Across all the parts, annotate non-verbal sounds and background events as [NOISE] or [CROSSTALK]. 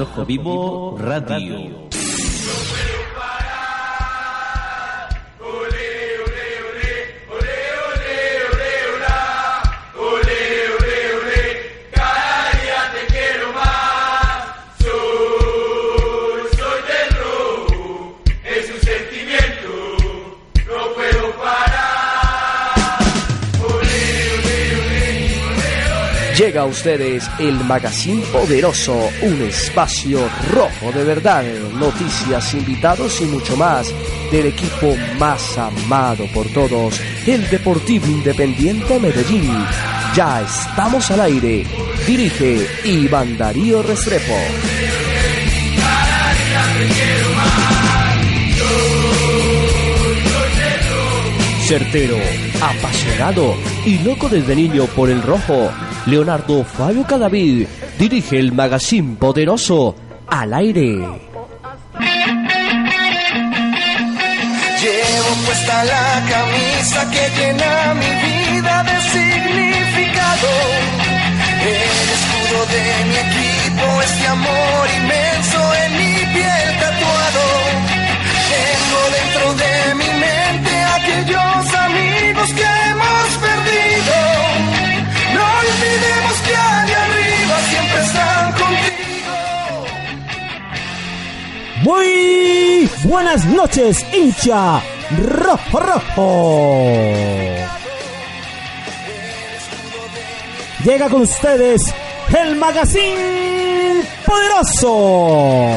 Rojo Vivo Radio. Llega a ustedes el Magazine Poderoso, un espacio rojo de verdad, noticias, invitados y mucho más del equipo más amado por todos, el Deportivo Independiente Medellín. Ya estamos al aire. Dirige Iván Darío Restrepo. Certero, apasionado y loco desde niño por el rojo, Leonardo Fabio Cadavid dirige el Magazine Poderoso al aire. Llevo puesta la camisa que llena mi vida de significado. El escudo de mi equipo, este amor inmenso en mi piel tatuado. Tengo dentro de mi mente aquellos amigos que hemos perdido. Muy buenas noches, hincha rojo rojo. Llega con ustedes el magazine poderoso.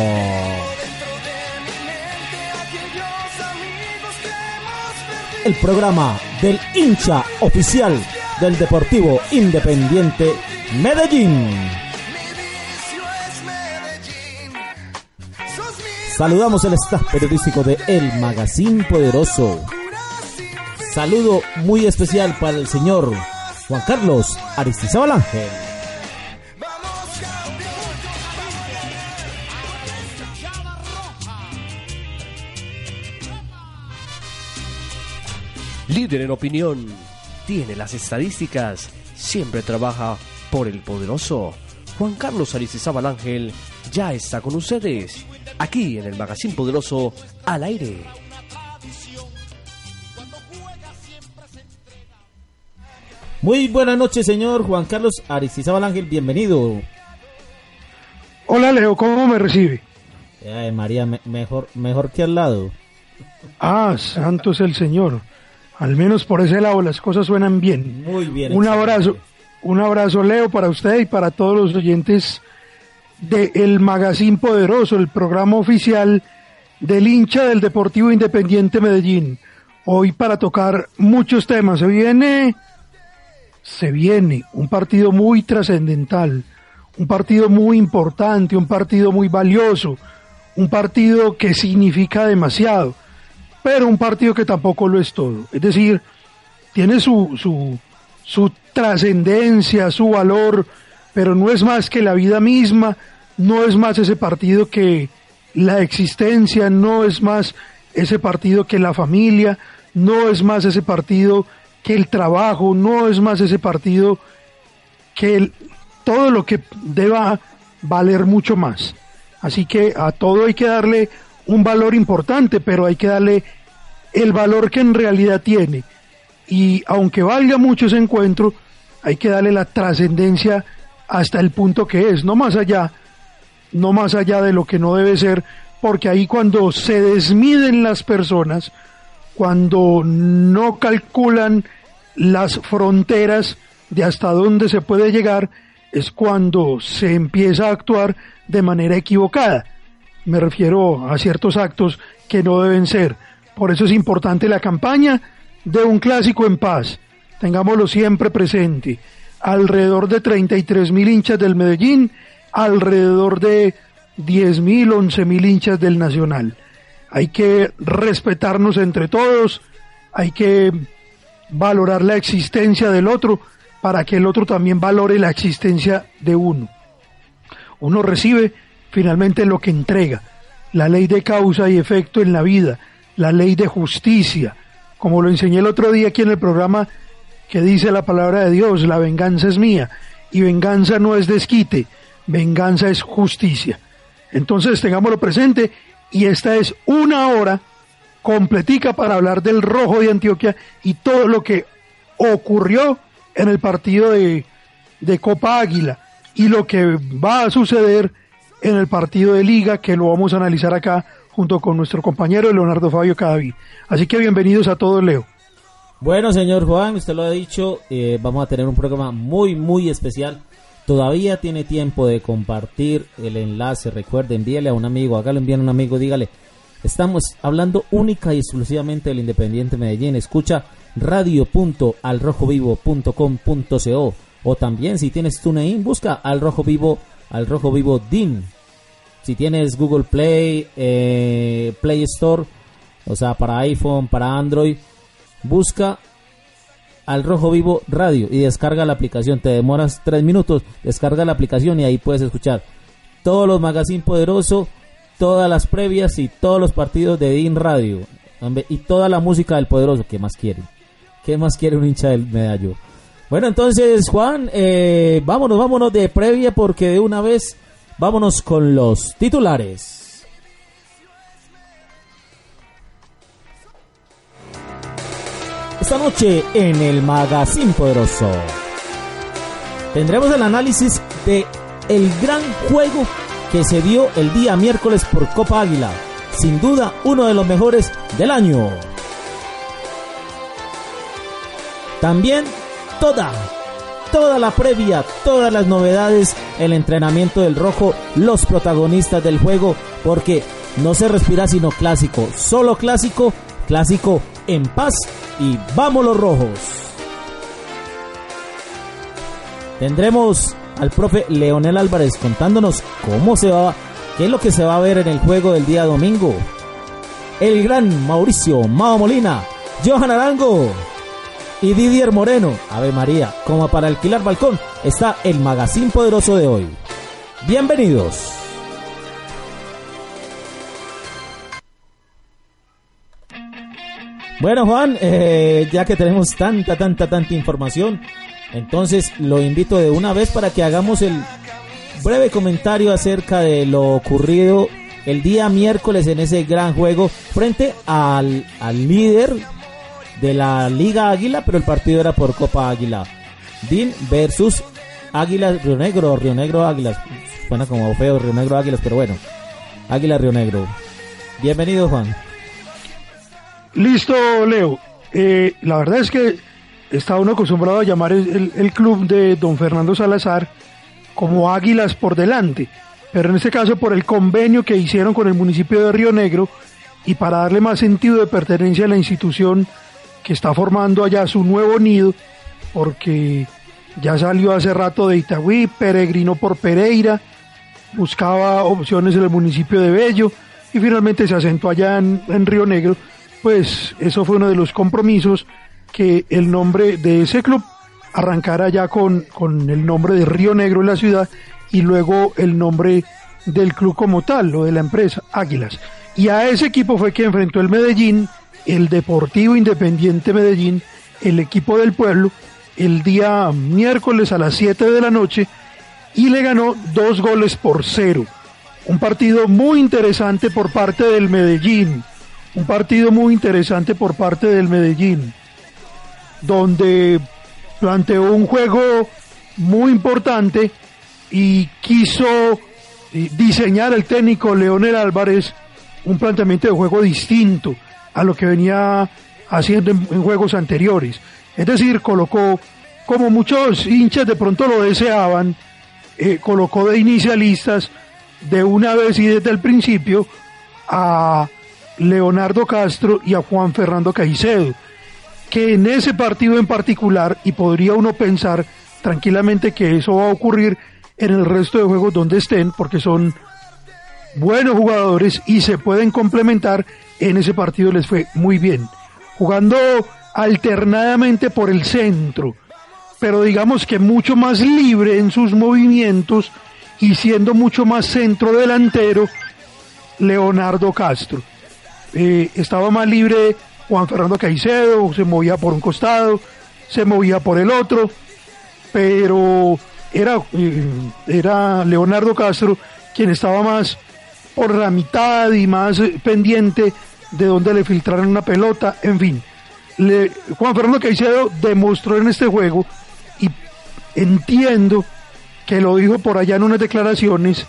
El programa del hincha oficial del Deportivo Independiente Medellín. Saludamos el staff periodístico de El Magazine Poderoso. Saludo muy especial para el señor Juan Carlos Aristizábal Ángel. Líder en opinión, tiene las estadísticas, siempre trabaja por el poderoso. Juan Carlos Aristizábal Ángel ya está con ustedes, aquí en el Magazine Poderoso al aire. Muy buenas noches, señor Juan Carlos Aristizábal Ángel, bienvenido. Hola Leo, ¿cómo me recibe? Ay, María, me- mejor, mejor que al lado. Ah, santo es el Señor. Al menos por ese lado las cosas suenan bien. Muy bien. Un excelente. abrazo, un abrazo Leo para usted y para todos los oyentes de El Magazine Poderoso, el programa oficial del hincha del Deportivo Independiente Medellín. Hoy para tocar muchos temas. Se viene, se viene un partido muy trascendental, un partido muy importante, un partido muy valioso, un partido que significa demasiado, pero un partido que tampoco lo es todo. Es decir, tiene su, su, su trascendencia, su valor, pero no es más que la vida misma, no es más ese partido que la existencia, no es más ese partido que la familia, no es más ese partido que el trabajo, no es más ese partido que todo lo que deba valer mucho más. Así que a todo hay que darle un valor importante, pero hay que darle el valor que en realidad tiene. Y aunque valga mucho ese encuentro, hay que darle la trascendencia hasta el punto que es, no más allá, no más allá de lo que no debe ser, porque ahí cuando se desmiden las personas, cuando no calculan las fronteras de hasta dónde se puede llegar, es cuando se empieza a actuar de manera equivocada. Me refiero a ciertos actos que no deben ser. Por eso es importante la campaña de un clásico en paz. Tengámoslo siempre presente. alrededor de 33 mil hinchas del Medellín, alrededor de 10 mil, 11 mil hinchas del Nacional. Hay que respetarnos entre todos, hay que valorar la existencia del otro para que el otro también valore la existencia de uno. Uno recibe finalmente lo que entrega, la ley de causa y efecto en la vida, la ley de justicia, como lo enseñé el otro día aquí en el programa que dice la palabra de Dios, la venganza es mía, y venganza no es desquite, venganza es justicia. Entonces tengámoslo presente y esta es una hora completica para hablar del rojo de Antioquia y todo lo que ocurrió en el partido de, de Copa Águila y lo que va a suceder en el partido de liga que lo vamos a analizar acá junto con nuestro compañero Leonardo Fabio Cadaví. Así que bienvenidos a todos, Leo. Bueno, señor Juan, usted lo ha dicho, eh, vamos a tener un programa muy, muy especial. Todavía tiene tiempo de compartir el enlace, recuerde, envíele a un amigo, hágalo envíen a un amigo, dígale, estamos hablando única y exclusivamente del Independiente Medellín, escucha radio.alrojovivo.com.co o también si tienes TuneIn, busca al rojo vivo, al rojo vivo DIN. Si tienes Google Play, eh, Play Store, o sea, para iPhone, para Android, busca al Rojo Vivo Radio y descarga la aplicación. Te demoras tres minutos, descarga la aplicación y ahí puedes escuchar todos los magazines poderosos, todas las previas y todos los partidos de DIN Radio y toda la música del poderoso. ¿Qué más quiere? ¿Qué más quiere un hincha del medallo? Bueno, entonces, Juan, eh, vámonos, vámonos de previa porque de una vez vámonos con los titulares. Esta noche en el Magazine Poderoso tendremos el análisis de el gran juego que se dio el día miércoles por Copa Águila. Sin duda uno de los mejores del año. También toda, toda la previa, todas las novedades, el entrenamiento del rojo, los protagonistas del juego, porque no se respira sino clásico, solo clásico, clásico en paz y vamos los rojos. Tendremos al profe Leonel Álvarez contándonos cómo se va, qué es lo que se va a ver en el juego del día domingo. El gran Mauricio Mao Molina, Johan Arango y Didier Moreno, Ave María, como para alquilar balcón, está el magazine poderoso de hoy. Bienvenidos. Bueno, Juan, eh, ya que tenemos tanta, tanta, tanta información, entonces lo invito de una vez para que hagamos el breve comentario acerca de lo ocurrido el día miércoles en ese gran juego frente al, al líder de la Liga Águila, pero el partido era por Copa Águila. DIN versus Águilas Río Negro, Río Negro Águilas. Suena como feo Río Negro Águilas, pero bueno. Águila Río Negro. Bienvenido, Juan. Listo, Leo. Eh, la verdad es que está uno acostumbrado a llamar el, el, club de don Fernando Salazar como Águilas por delante, pero en este caso por el convenio que hicieron con el municipio de Río Negro y para darle más sentido de pertenencia a la institución que está formando allá su nuevo nido, porque ya salió hace rato de Itagüí, peregrinó por Pereira, buscaba opciones en el municipio de Bello y finalmente se asentó allá en, Río Negro pues eso fue uno de los compromisos que el nombre de ese club arrancara ya con, con el nombre de Río Negro en la ciudad y luego el nombre del club como tal, o de la empresa, Águilas. Y a ese equipo fue que enfrentó el Medellín, el Deportivo Independiente Medellín, el equipo del pueblo, el día miércoles a las 7 de la noche y le ganó dos goles por cero. Un partido muy interesante por parte del Medellín un partido muy interesante por parte del Medellín, donde planteó un juego muy importante y quiso eh, diseñar el técnico Leonel Álvarez un planteamiento de juego distinto a lo que venía haciendo en, juegos anteriores. Es decir, colocó, como muchos hinchas de pronto lo deseaban, eh, colocó de inicialistas de una vez y desde el principio a Leonardo Castro y a Juan Fernando Caicedo, que en ese partido en particular, y podría uno pensar tranquilamente que eso va a ocurrir en el resto de juegos donde estén, porque son buenos jugadores y se pueden complementar. En ese partido les fue muy bien, jugando alternadamente por el centro, pero digamos que mucho más libre en sus movimientos y siendo mucho más centro delantero Leonardo Castro. Eh, estaba más libre Juan Fernando Caicedo, se movía por un costado, se movía por el otro, pero era, eh, era Leonardo Castro quien estaba más por la mitad y más eh, pendiente de donde le filtraran una pelota, en fin. Juan Fernando Caicedo demostró en este juego y entiendo que lo dijo por allá en unas declaraciones,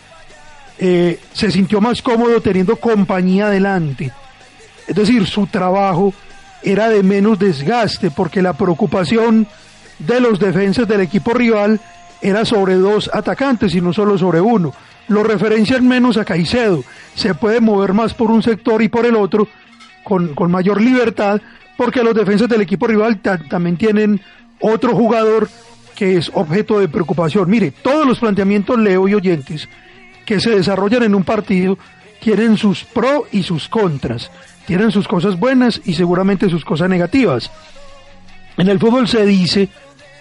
eh, se sintió más cómodo teniendo compañía adelante. Es decir, su trabajo era de menos desgaste porque la preocupación de los defensas del equipo rival era sobre dos atacantes y no solo sobre uno. Lo referencian menos a Caicedo. Se puede mover más por un sector y por el otro con, con mayor libertad porque los defensas del equipo rival también tienen otro jugador que es objeto de preocupación. Mire, todos los planteamientos, Leo y oyentes, que se desarrollan en un partido tienen sus pros y sus contras, tienen sus cosas buenas y seguramente sus cosas negativas. En el fútbol se dice,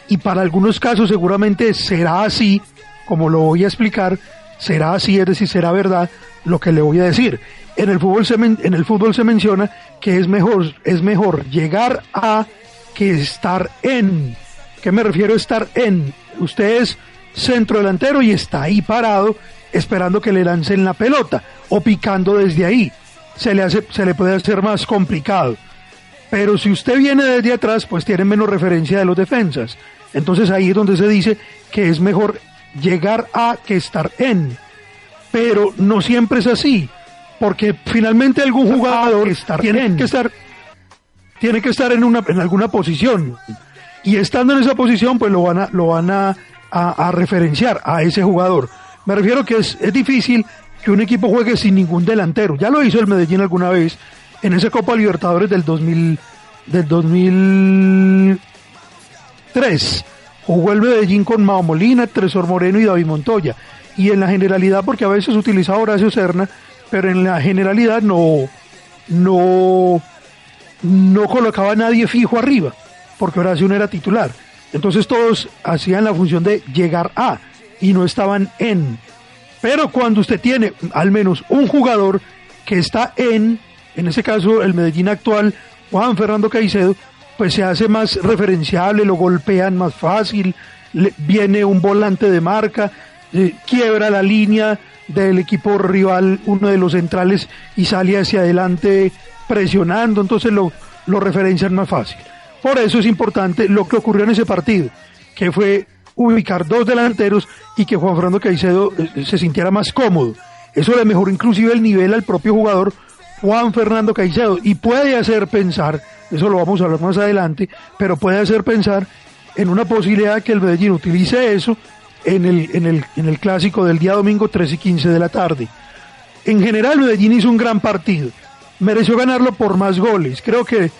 y para algunos casos seguramente será así, como lo voy a explicar, será así, es decir, será verdad lo que le voy a decir. En el fútbol se, en el fútbol se menciona que es mejor, es mejor llegar a que estar en. ¿Qué me refiero a estar en? Usted es centro delantero y está ahí parado esperando que le lancen la pelota o picando desde ahí. Se le, hace, se le puede hacer más complicado. Pero si usted viene desde atrás, pues tiene menos referencia de los defensas. Entonces ahí es donde se dice que es mejor llegar a que estar en. Pero no siempre es así, porque finalmente algún jugador tiene que estar tiene que estar en una en alguna posición y estando en esa posición pues lo van a lo van a, a, referenciar a ese jugador. Me refiero que es, es difícil que un equipo juegue sin ningún delantero. Ya lo hizo el Medellín alguna vez en esa Copa Libertadores del 2000 del 2003 jugó el Medellín con Mao Molina, Tresor Moreno y David Montoya. Y en la generalidad, porque a veces utilizaba Horacio Serna, pero en la generalidad no, no, no colocaba a nadie fijo arriba, porque Horacio no era titular. Entonces todos hacían la función de llegar a y no estaban en. Pero cuando usted tiene al menos un jugador que está en, en ese caso el Medellín actual, Juan Fernando Caicedo, pues se hace más referenciable, lo golpean más fácil, viene un volante de marca, eh, quiebra la línea del equipo rival, uno de los centrales, y sale hacia adelante presionando, entonces lo, lo referencian más fácil. Por eso es importante lo que ocurrió en ese partido, que fue ubicar dos delanteros y que Juan Fernando Caicedo eh, se sintiera más cómodo. Eso le mejoró inclusive el nivel al propio jugador Juan Fernando Caicedo y puede hacer pensar eso lo vamos a hablar más adelante, pero puede hacer pensar en una posibilidad que el Medellín utilice eso en el, en el, en el clásico del día domingo 3 y 15 de la tarde. En general, Medellín hizo un gran partido. Mereció ganarlo por más goles. Creo que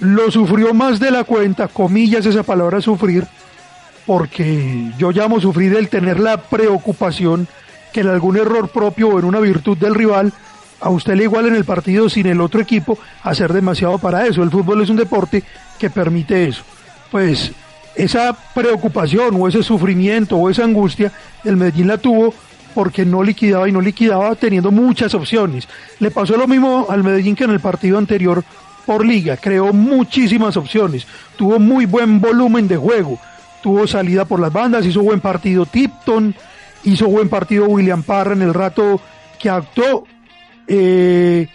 lo sufrió más de la cuenta, comillas esa palabra sufrir, porque yo llamo sufrir el tener la preocupación que en algún error propio o en una virtud del rival a usted le igual en el partido sin el otro equipo hacer demasiado para eso. El fútbol es un deporte que permite eso. Pues esa preocupación o ese sufrimiento o esa angustia, el Medellín la tuvo porque no liquidaba y no liquidaba teniendo muchas opciones. Le pasó lo mismo al Medellín que en el partido anterior por liga, creó muchísimas opciones, tuvo muy buen volumen de juego, tuvo salida por las bandas, hizo buen partido Tipton, hizo buen partido William Parra en el rato que actuó, eh,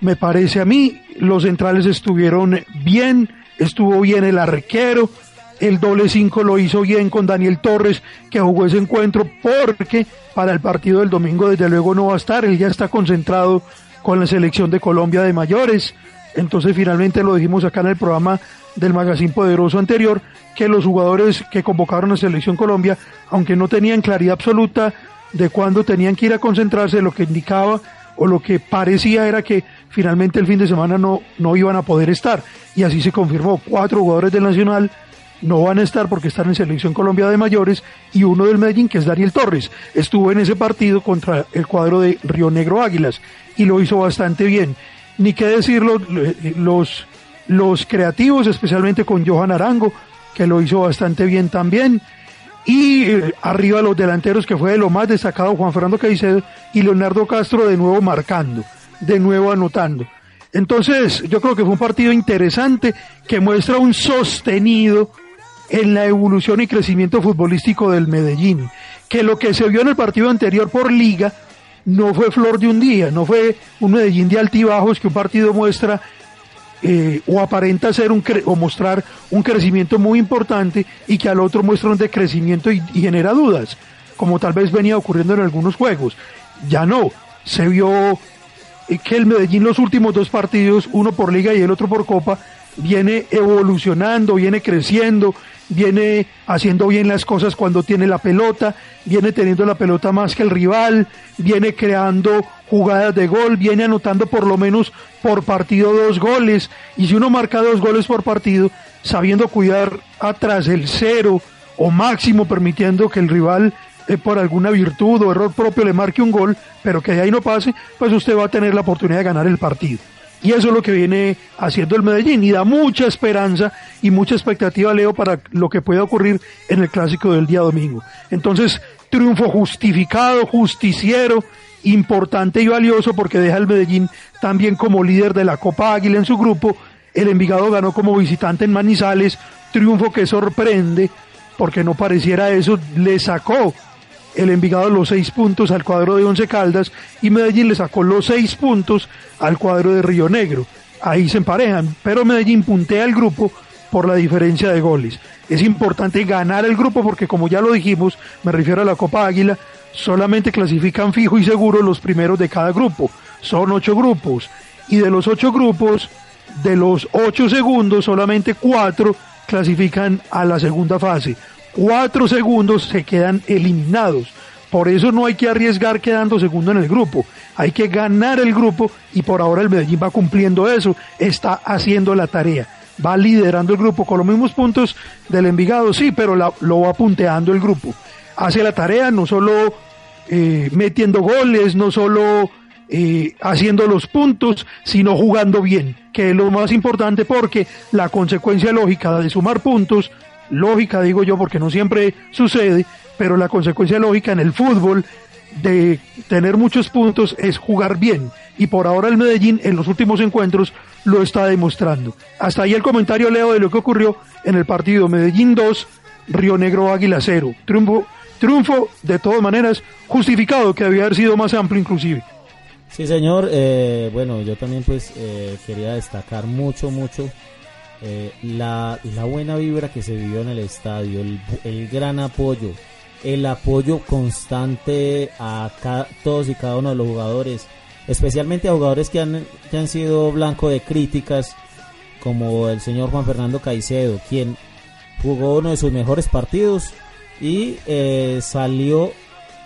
me parece a mí, los centrales estuvieron bien, estuvo bien el arquero, el doble 5 lo hizo bien con Daniel Torres, que jugó ese encuentro, porque para el partido del domingo desde luego no va a estar, él ya está concentrado con la selección de Colombia de mayores, entonces finalmente lo dijimos acá en el programa del Magazine Poderoso anterior, que los jugadores que convocaron a Selección Colombia, aunque no tenían claridad absoluta de cuándo tenían que ir a concentrarse, lo que indicaba o lo que parecía era que finalmente el fin de semana no, no iban a poder estar. Y así se confirmó. Cuatro jugadores del Nacional no van a estar porque están en Selección Colombia de Mayores y uno del Medellín que es Daniel Torres. Estuvo en ese partido contra el cuadro de Río Negro Águilas y lo hizo bastante bien. Ni qué decirlo, los, los creativos, especialmente con Johan Arango, que lo hizo bastante bien también. Y arriba los delanteros, que fue de lo más destacado, Juan Fernando Caicedo y Leonardo Castro de nuevo marcando, de nuevo anotando. Entonces, yo creo que fue un partido interesante que muestra un sostenido en la evolución y crecimiento futbolístico del Medellín. Que lo que se vio en el partido anterior por liga no fue flor de un día, no fue un Medellín de altibajos que un partido muestra eh, o aparenta ser un o mostrar un crecimiento muy importante y que al otro muestra un decrecimiento y, y genera dudas, como tal vez venía ocurriendo en algunos juegos. Ya no, se vio eh, que el Medellín los últimos dos partidos, uno por liga y el otro por copa, viene evolucionando, viene creciendo, viene haciendo bien las cosas cuando tiene la pelota, viene teniendo la pelota más que el rival, viene creando jugadas de gol, viene anotando por lo menos por partido dos goles, y si uno marca dos goles por partido, sabiendo cuidar atrás el cero o máximo permitiendo que el rival eh, por alguna virtud o error propio le marque un gol, pero que de ahí no pase, pues usted va a tener la oportunidad de ganar el partido. Y eso es lo que viene haciendo el Medellín y da mucha esperanza y mucha expectativa, Leo, para lo que pueda ocurrir en el clásico del día domingo. Entonces, triunfo justificado, justiciero, importante y valioso porque deja al Medellín también como líder de la Copa Águila en su grupo. El Envigado ganó como visitante en Manizales, triunfo que sorprende porque no pareciera eso, le sacó el Envigado los seis puntos al cuadro de Once Caldas y Medellín le sacó los seis puntos al cuadro de Río Negro. Ahí se emparejan, pero Medellín puntea el grupo por la diferencia de goles. Es importante ganar el grupo porque como ya lo dijimos, me refiero a la Copa Águila, solamente clasifican fijo y seguro los primeros de cada grupo. Son ocho grupos y de los ocho grupos, de los ocho segundos, solamente cuatro clasifican a la segunda fase cuatro segundos se quedan eliminados. Por eso no hay que arriesgar quedando segundo en el grupo. Hay que ganar el grupo y por ahora el Medellín va cumpliendo eso. Está haciendo la tarea. Va liderando el grupo con los mismos puntos del Envigado, sí, pero lo va punteando el grupo. Hace la tarea no solo eh, metiendo goles, no solo eh, haciendo los puntos, sino jugando bien, que es lo más importante porque la consecuencia lógica de sumar puntos lógica, digo yo, porque no siempre sucede, pero la consecuencia lógica en el fútbol de tener muchos puntos es jugar bien. Y por ahora el Medellín en los últimos encuentros lo está demostrando. Hasta ahí el comentario, Leo, de lo que ocurrió en el partido Medellín 2, Río Negro Águila 0. Triunfo, triunfo de todas maneras justificado, que debía haber sido más amplio inclusive. Sí, señor. Eh, bueno, yo también pues eh, quería destacar mucho, mucho eh, la, la, buena vibra que se vivió en el estadio, el, gran apoyo, el apoyo constante a todos y cada uno de los jugadores, especialmente a jugadores que han, que han sido blanco de críticas, como el señor Juan Fernando Caicedo, quien jugó uno de sus mejores partidos y eh, salió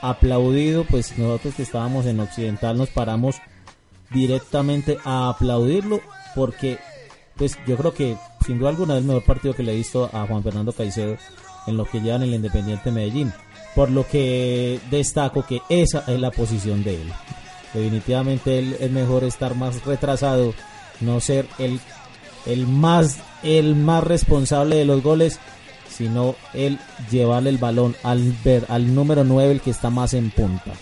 aplaudido, pues nosotros que estábamos en Occidental nos paramos directamente a aplaudirlo porque pues yo creo que sin duda alguna es el mejor partido que le he visto a Juan Fernando Caicedo en lo que lleva en el Independiente Medellín. Por lo que destaco que esa es la posición de él. Definitivamente él es mejor estar más retrasado, no ser el, el, más, el más responsable de los goles, sino el llevarle el balón al, ver, al número 9, el que está más en punta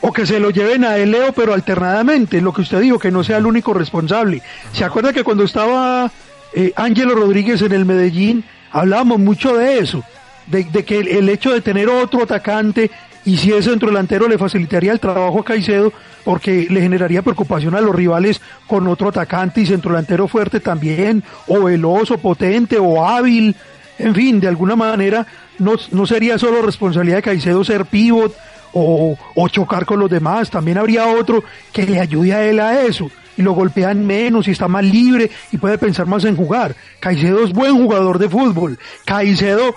o que se lo lleven a él, pero alternadamente, lo que usted dijo, que no sea el único responsable. ¿Se acuerda que cuando estaba eh, Ángelo Rodríguez en el Medellín, hablábamos mucho de eso, de, que el, hecho de tener otro atacante y si ese centro delantero le facilitaría el trabajo a Caicedo, porque le generaría preocupación a los rivales con otro atacante y centro delantero fuerte también, o veloz, potente, o hábil, en fin, de alguna manera no, no sería solo responsabilidad de Caicedo ser pivot, o, chocar con los demás. También habría otro que le ayude a él a eso y lo golpean menos y está más libre y puede pensar más en jugar. Caicedo es buen jugador de fútbol. Caicedo,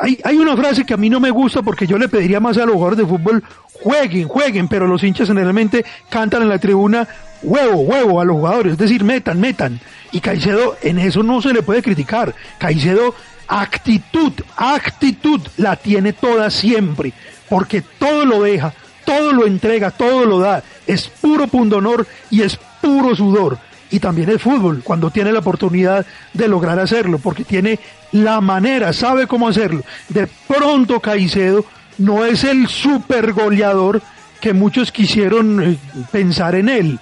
hay, hay una frase que a mí no me gusta porque yo le pediría más a los jugadores de fútbol, jueguen, jueguen, pero los hinchas generalmente cantan en la tribuna huevo, huevo a los jugadores, es decir, metan, metan. Y Caicedo en eso no se le puede criticar. Caicedo actitud, actitud la tiene toda siempre, porque todo lo deja, todo lo entrega, todo lo da, es puro pundonor y es puro sudor. Y también el fútbol, cuando tiene la oportunidad de lograr hacerlo, porque tiene la manera, sabe cómo hacerlo. De pronto Caicedo no es el super goleador que muchos quisieron eh, pensar en él.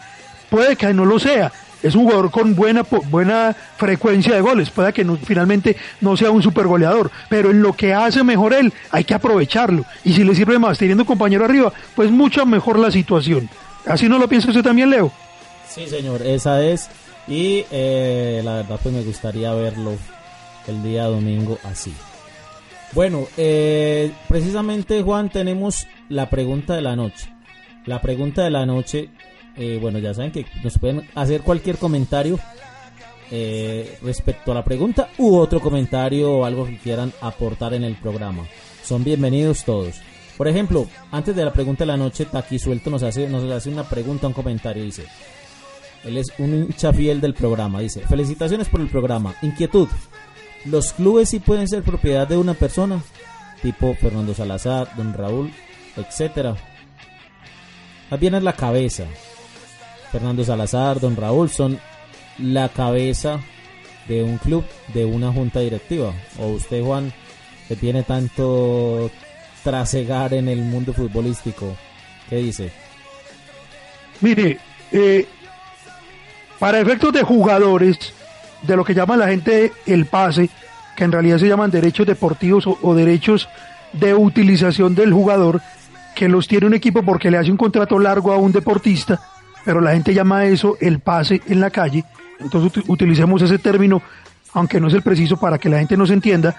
Puede que no lo sea, es un jugador con buena, buena frecuencia de goles, puede que finalmente no sea un super goleador, pero en lo que hace mejor él hay que aprovecharlo. Y si le sirve más teniendo compañero arriba, pues mucho mejor la situación. ¿Así no lo piensa usted también, Leo? Sí, señor, esa es. Y eh, la verdad pues me gustaría verlo el día domingo así. Bueno, eh, precisamente Juan tenemos la pregunta de la noche. La pregunta de la noche eh, bueno, ya saben que nos pueden hacer cualquier comentario eh, respecto a la pregunta u otro comentario o algo que quieran aportar en el programa. Son bienvenidos todos. Por ejemplo, antes de la pregunta de la noche, Taki Suelto nos hace, nos hace una pregunta, un comentario. Dice: Él es un hincha fiel del programa. Dice: Felicitaciones por el programa. Inquietud: ¿Los clubes sí pueden ser propiedad de una persona? Tipo Fernando Salazar, Don Raúl, etcétera. Más bien es la cabeza. Fernando Salazar, Don Raúl son la cabeza de un club, de una junta directiva. O usted, Juan, que tiene tanto trasegar en el mundo futbolístico, ¿qué dice? Mire, eh, para efectos de jugadores, de lo que llama la gente el pase, que en realidad se llaman derechos deportivos o, o derechos de utilización del jugador, que los tiene un equipo porque le hace un contrato largo a un deportista, pero la gente llama eso el pase en la calle, entonces utilicemos ese término, aunque no es el preciso para que la gente nos entienda,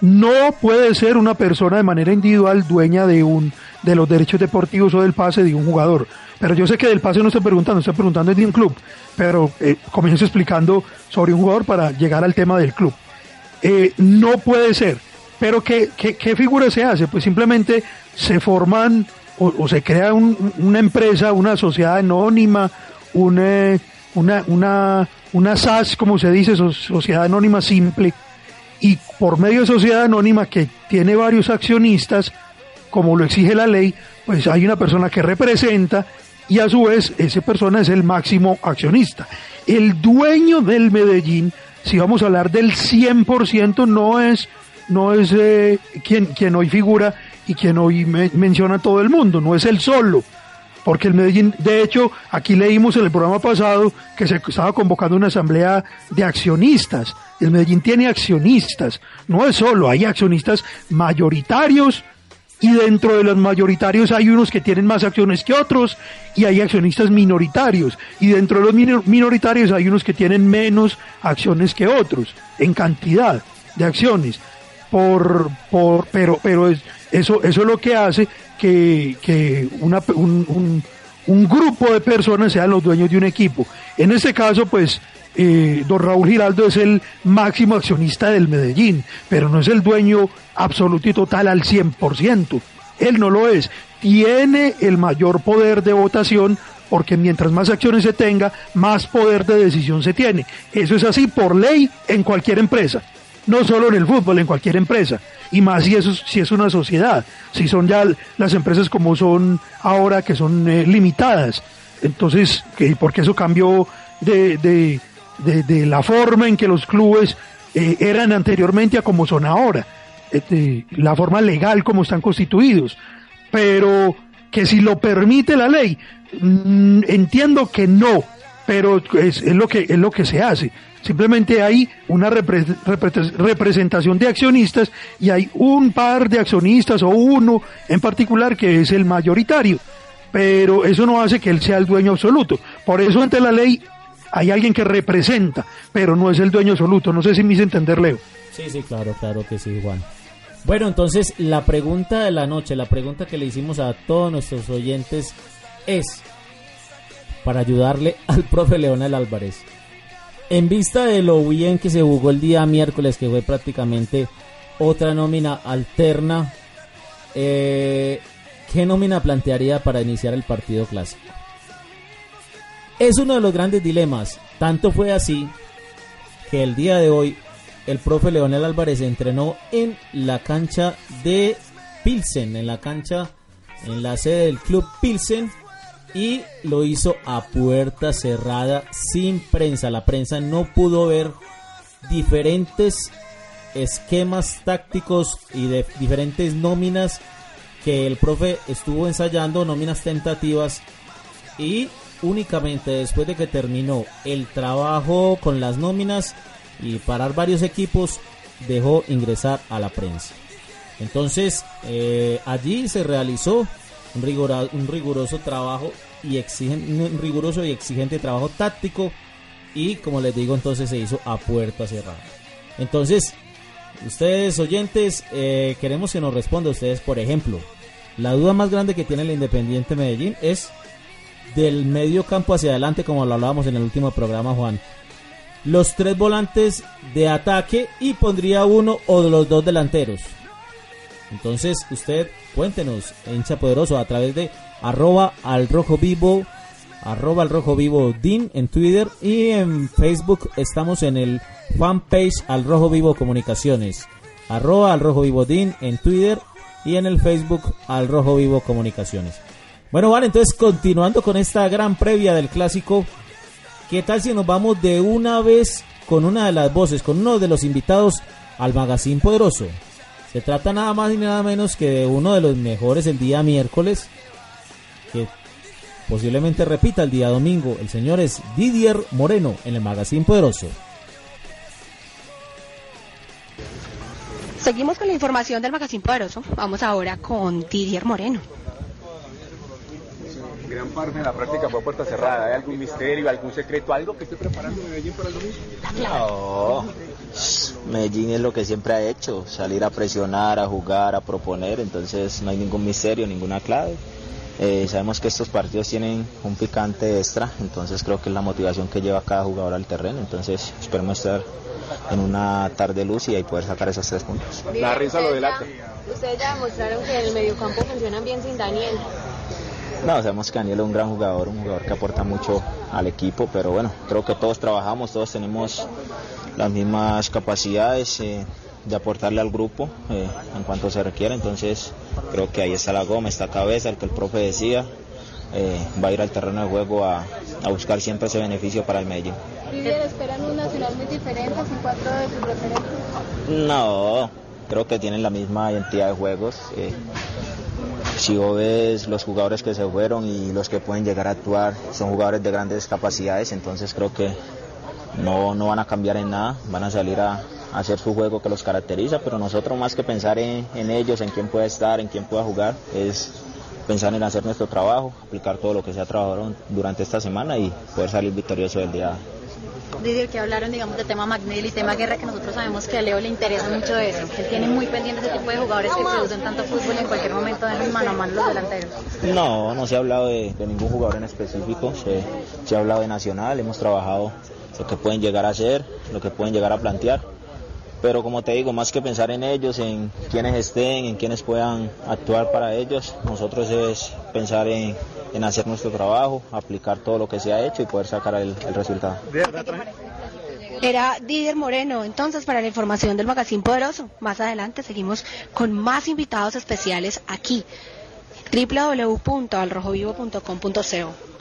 no puede ser una persona de manera individual dueña de un de los derechos deportivos o del pase de un jugador. Pero yo sé que del pase no estoy preguntando, estoy preguntando de un club, pero eh, comienzo explicando sobre un jugador para llegar al tema del club. Eh, no puede ser. Pero ¿qué, qué, qué figura se hace? Pues simplemente se forman o, se crea una empresa, una sociedad anónima, una, una, una, una SAS, como se dice, sociedad anónima simple, y por medio de sociedad anónima que tiene varios accionistas, como lo exige la ley, pues hay una persona que representa y a su vez esa persona es el máximo accionista. El dueño del Medellín, si vamos a hablar del 100%, no es, no es eh, quien, quien hoy figura y quien hoy menciona todo el mundo, no es el solo. Porque el Medellín, de hecho, aquí leímos en el programa pasado que se estaba convocando una asamblea de accionistas. El Medellín tiene accionistas, no es solo, hay accionistas mayoritarios y dentro de los mayoritarios hay unos que tienen más acciones que otros y hay accionistas minoritarios y dentro de los minoritarios hay unos que tienen menos acciones que otros en cantidad de acciones por por pero pero es eso, eso es lo que hace que, una, un, grupo de personas sean los dueños de un equipo. En este caso, pues, eh, don Raúl Giraldo es el máximo accionista del Medellín, pero no es el dueño absoluto y total al 100%. Él no lo es. Tiene el mayor poder de votación porque mientras más acciones se tenga, más poder de decisión se tiene. Eso es así por ley en cualquier empresa no solo en el fútbol, en cualquier empresa. Y más si, eso, si es una sociedad, si son ya las empresas como son ahora, que son eh, limitadas. Entonces, que, porque eso cambió de, de, de, la forma en que los clubes eh, eran anteriormente a como son ahora, este, la forma legal como están constituidos. Pero que si lo permite la ley, mm, entiendo que no, pero es, es, lo que, es lo que se hace. Simplemente hay una representación de accionistas y hay un par de accionistas o uno en particular que es el mayoritario. Pero eso no hace que él sea el dueño absoluto. Por eso ante la ley hay alguien que representa, pero no es el dueño absoluto. No sé si me hice entender, Leo. Sí, sí, claro, claro que sí, Juan. Bueno, entonces la pregunta de la noche, la pregunta que le hicimos a todos nuestros oyentes es para ayudarle al [LAUGHS] profe Leonel Álvarez en vista de lo bien que se jugó el día miércoles, que fue prácticamente otra nómina alterna, eh, ¿qué nómina plantearía para iniciar el partido clásico? Es uno de los grandes dilemas. Tanto fue así que el día de hoy el profe Leonel Álvarez entrenó en la cancha de Pilsen, en la cancha, en la sede del club Pilsen, y lo hizo a puerta cerrada, sin prensa. La prensa no pudo ver diferentes esquemas tácticos y de diferentes nóminas que el profe estuvo ensayando, nóminas tentativas, y únicamente después de que terminó el trabajo con las nóminas y parar varios equipos, dejó ingresar a la prensa. Entonces, eh, allí se realizó un, riguroso trabajo y exigente, un riguroso y exigente trabajo táctico y como les digo, entonces se hizo a puerta cerrada. Entonces, ustedes oyentes, eh, queremos que nos responda ustedes, por ejemplo, la duda más grande que tiene el Independiente Medellín es del medio campo hacia adelante, como lo hablábamos en el último programa, Juan. Los tres volantes de ataque y pondría uno o los dos delanteros. Entonces, usted cuéntenos, hincha poderoso, a través de arroba al rojo vivo, arroba al rojo vivo DIN en Twitter y en Facebook estamos en el fanpage al rojo vivo comunicaciones, arroba al rojo vivo DIN en Twitter y en el Facebook al rojo vivo comunicaciones. Bueno, vale, entonces continuando con esta gran previa del clásico, ¿qué tal si nos vamos de una vez con una de las voces, con uno de los invitados al Magazine Poderoso? Se trata nada más y nada menos que de uno de los mejores el día miércoles, que posiblemente repita el día domingo. El señor es Didier Moreno en el Magazine Poderoso. Seguimos con la información del Magazine Poderoso. Vamos ahora con Didier Moreno gran parte de la práctica fue a puerta cerrada. ¿Hay algún misterio, algún secreto, algo que esté preparando Medellín para el domingo? No, Medellín es lo que siempre ha hecho, salir a presionar, a jugar, a proponer, entonces no hay ningún misterio, ninguna clave. Eh, sabemos que estos partidos tienen un picante extra, entonces creo que es la motivación que lleva cada jugador al terreno, entonces esperemos estar en una tarde luz y ahí poder sacar esos tres puntos. La risa lo delata. Ustedes ya demostraron que en el mediocampo funcionan bien sin Daniel. No, sabemos que Daniel es un gran jugador, un jugador que aporta mucho al equipo, pero bueno, creo que todos trabajamos, todos tenemos las mismas capacidades eh, de aportarle al grupo eh, en cuanto se requiera, entonces creo que ahí está la goma, esta cabeza, el que el profe decía, eh, va a ir al terreno de juego a, a, buscar siempre ese beneficio para el Medellín. esperan un nacional muy diferente sin cuatro de sus referentes? No, creo que tienen la misma identidad de juegos si vos ves los jugadores que se fueron y los que pueden llegar a actuar, son jugadores de grandes capacidades, entonces creo que no, no van a cambiar en nada, van a salir a, hacer su juego que los caracteriza, pero nosotros más que pensar en, ellos, en quién puede estar, en quién pueda jugar, es pensar en hacer nuestro trabajo, aplicar todo lo que se ha trabajado durante esta semana y poder salir victorioso del día Didier, que hablaron, digamos, de tema Magnell y tema guerra, que nosotros sabemos que a Leo le interesa mucho eso, él tiene muy pendiente ese tipo de jugadores que producen tanto fútbol y en cualquier momento den mano a mano los delanteros. No, no se ha hablado de, ningún jugador en específico, se, se ha hablado de Nacional, hemos trabajado lo que pueden llegar a hacer, lo que pueden llegar a plantear pero como te digo, más que pensar en ellos, en quienes estén, en quienes puedan actuar para ellos, nosotros es pensar en, en hacer nuestro trabajo, aplicar todo lo que se ha hecho y poder sacar el, el resultado. Era Didier Moreno, entonces para la información del Magazine Poderoso. Más adelante seguimos con más invitados especiales aquí www.alrojovivo.com.co.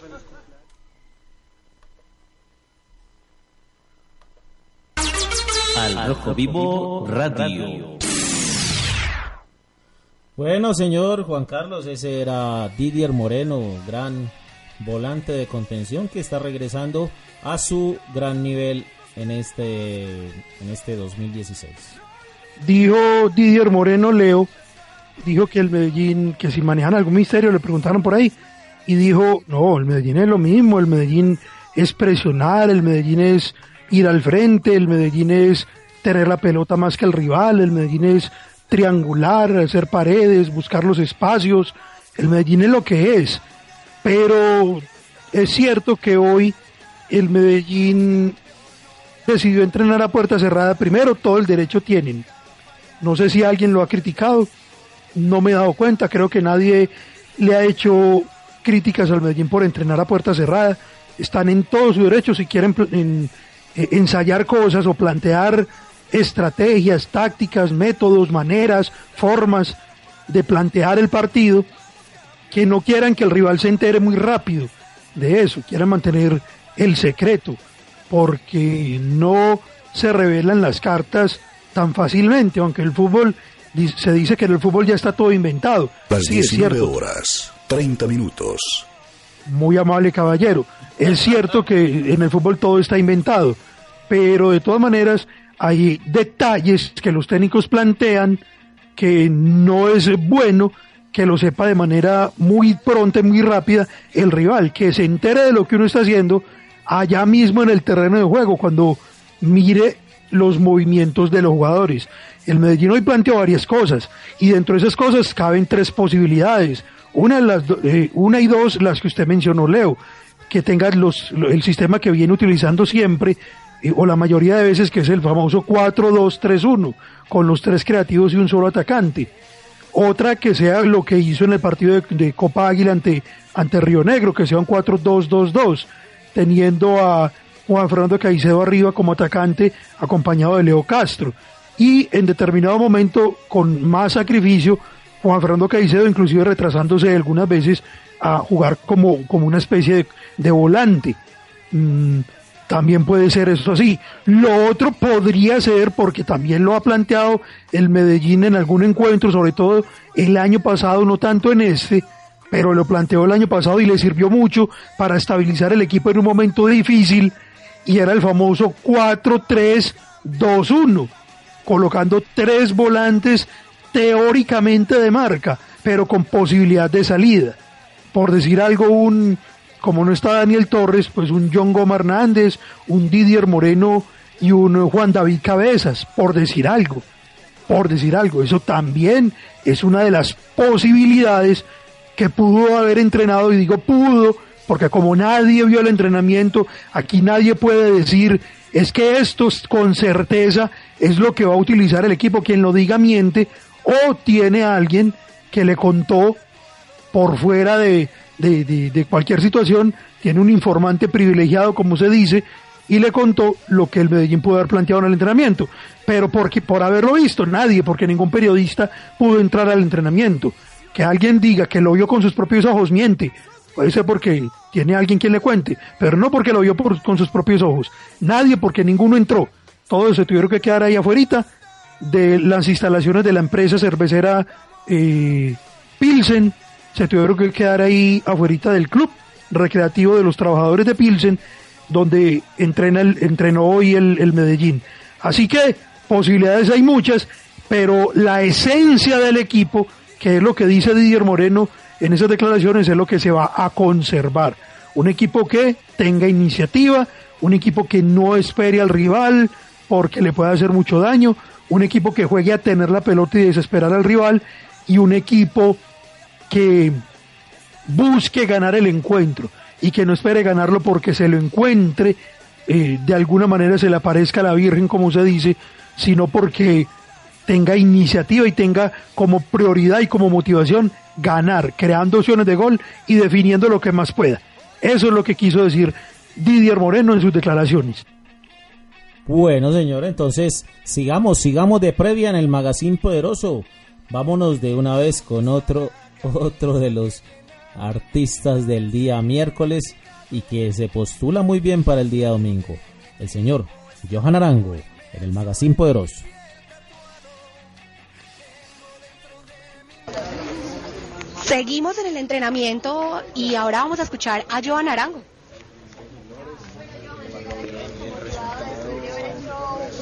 Al Rojo Vivo Radio. Bueno, señor Juan Carlos, ese era Didier Moreno, gran volante de contención que está regresando a su gran nivel en este en este 2016. Dijo Didier Moreno Leo, dijo que el Medellín, que si manejan algún misterio, le preguntaron por ahí, y dijo, no, el Medellín es lo mismo, el Medellín es presionar, el Medellín es ir al frente, el Medellín es tener la pelota más que el rival, el Medellín es triangular, hacer paredes, buscar los espacios, el Medellín es lo que es, pero es cierto que hoy el Medellín decidió entrenar a puerta cerrada. Primero, todo el derecho tienen. No sé si alguien lo ha criticado, no me he dado cuenta, creo que nadie le ha hecho críticas al Medellín por entrenar a puerta cerrada, están en todo su derecho si quieren en, ensayar cosas o plantear estrategias, tácticas, métodos, maneras, formas de plantear el partido que no quieran que el rival se entere muy rápido de eso, quieran mantener el secreto, porque no se revelan las cartas tan fácilmente, aunque el fútbol se dice que en el fútbol ya está todo inventado. Las 19 horas, 30 minutos. Muy amable caballero. Es cierto que en el fútbol todo está inventado, pero de todas maneras hay detalles que los técnicos plantean que no es bueno que lo sepa de manera muy pronta y muy rápida el rival, que se entere de lo que uno está haciendo allá mismo en el terreno de juego, cuando mire los movimientos de los jugadores. El Medellín hoy planteó varias cosas y dentro de esas cosas caben tres posibilidades. Una, las, eh, una y dos, las que usted mencionó, Leo, que tenga los, el sistema que viene utilizando siempre, eh, o la mayoría de veces, que es el famoso 4-2-3-1, con los tres creativos y un solo atacante. Otra que sea lo que hizo en el partido de, Copa Águila ante, ante Río Negro, que sea un 4-2-2-2, teniendo a Juan Fernando Caicedo arriba como atacante, acompañado de Leo Castro. Y en determinado momento, con más sacrificio, Juan Fernando Caicedo, inclusive retrasándose algunas veces a jugar como, como una especie de, volante. Mm, también puede ser eso así. Lo otro podría ser, porque también lo ha planteado el Medellín en algún encuentro, sobre todo el año pasado, no tanto en este, pero lo planteó el año pasado y le sirvió mucho para estabilizar el equipo en un momento difícil, y era el famoso 4-3-2-1, colocando tres volantes teóricamente de marca, pero con posibilidad de salida. Por decir algo, un, como no está Daniel Torres, pues un John Goma Hernández, un Didier Moreno y un Juan David Cabezas, por decir algo. Por decir algo, eso también es una de las posibilidades que pudo haber entrenado, y digo pudo, porque como nadie vio el entrenamiento, aquí nadie puede decir, es que esto con certeza es lo que va a utilizar el equipo, quien lo diga miente, o tiene alguien que le contó por fuera de, de, cualquier situación, tiene un informante privilegiado, como se dice, y le contó lo que el Medellín pudo haber planteado en el entrenamiento. Pero porque, por haberlo visto, nadie, porque ningún periodista pudo entrar al entrenamiento. Que alguien diga que lo vio con sus propios ojos, miente. Puede ser porque tiene alguien quien le cuente, pero no porque lo vio con sus propios ojos. Nadie, porque ninguno entró. Todos se tuvieron que quedar ahí afuera de las instalaciones de la empresa cervecera eh, Pilsen, se tuvieron que quedar ahí afuera del club recreativo de los trabajadores de Pilsen, donde entrena el, entrenó hoy el, el Medellín. Así que posibilidades hay muchas, pero la esencia del equipo, que es lo que dice Didier Moreno en esas declaraciones, es lo que se va a conservar. Un equipo que tenga iniciativa, un equipo que no espere al rival porque le puede hacer mucho daño, un equipo que juegue a tener la pelota y desesperar al rival y un equipo que busque ganar el encuentro y que no espere ganarlo porque se lo encuentre, eh, de alguna manera se le aparezca a la Virgen, como se dice, sino porque tenga iniciativa y tenga como prioridad y como motivación ganar, creando opciones de gol y definiendo lo que más pueda. Eso es lo que quiso decir Didier Moreno en sus declaraciones. Bueno, señor, entonces sigamos, sigamos de previa en el Magazine Poderoso. Vámonos de una vez con otro, [LAUGHS] otro de los artistas del día miércoles y que se postula muy bien para el día domingo. El señor Johan Arango en el Magazine Poderoso. Seguimos en el entrenamiento y ahora vamos a escuchar a Johan Arango.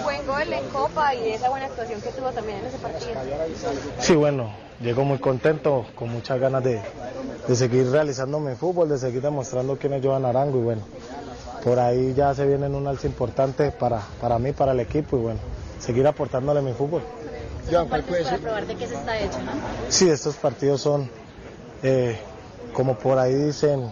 buen gol en Copa y esa buena actuación que tuvo también en ese partido. Sí, bueno, llego muy contento, con muchas ganas de, seguir realizando mi fútbol, de seguir demostrando quién es Joan Arango y bueno, por ahí ya se viene un alza importante para, para mí, para el equipo y bueno, seguir aportándole mi fútbol. Joan, ¿cuál puede ser? probar de qué se está hecho, ¿no? Sí, estos partidos son, eh, como por ahí dicen,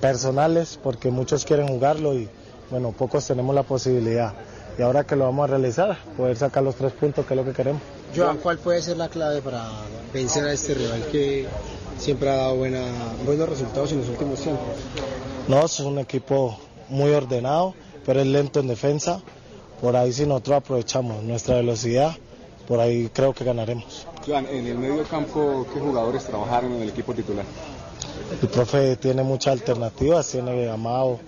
personales, porque muchos quieren jugarlo y bueno, pocos tenemos la posibilidad y ahora que lo vamos a realizar, poder sacar los tres puntos que es lo que queremos. Joan, ¿cuál puede ser la clave para vencer a este rival que siempre ha dado buena, buenos resultados en los últimos tiempos? No, es un equipo muy ordenado, pero es lento en defensa. por ahí si nosotros aprovechamos nuestra velocidad, por ahí creo que ganaremos. Joan, en el medio campo, ¿qué jugadores trabajaron en el equipo titular? El profe tiene muchas alternativas, tiene a Mao,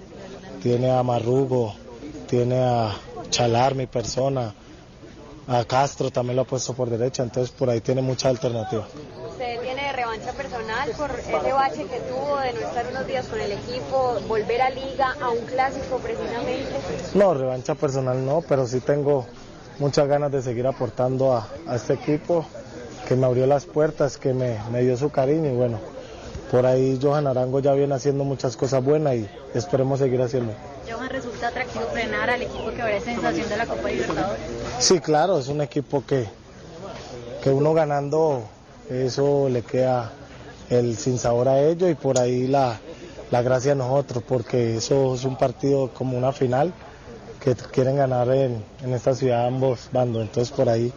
tiene a Marrugo, tiene a Chalar, mi persona, a Castro también lo ha puesto por derecha, entonces por ahí tiene muchas alternativas. ¿Usted tiene revancha personal por ese bache que tuvo de no estar unos días con el equipo, volver a liga, a un clásico precisamente? No, revancha personal no, pero sí tengo muchas ganas de seguir aportando a, a este equipo que me abrió las puertas, que me, me dio su cariño y bueno, por ahí Johan Arango ya viene haciendo muchas cosas buenas y esperemos seguir haciendo. ¿Resulta atractivo frenar al equipo que ahora es sensación de la Copa Libertadores? Sí, claro, es un equipo que, que uno ganando, eso le queda el sinsabor a ellos y por ahí la, la gracia a nosotros, porque eso es un partido como una final que quieren ganar en, en esta ciudad ambos bandos, entonces por ahí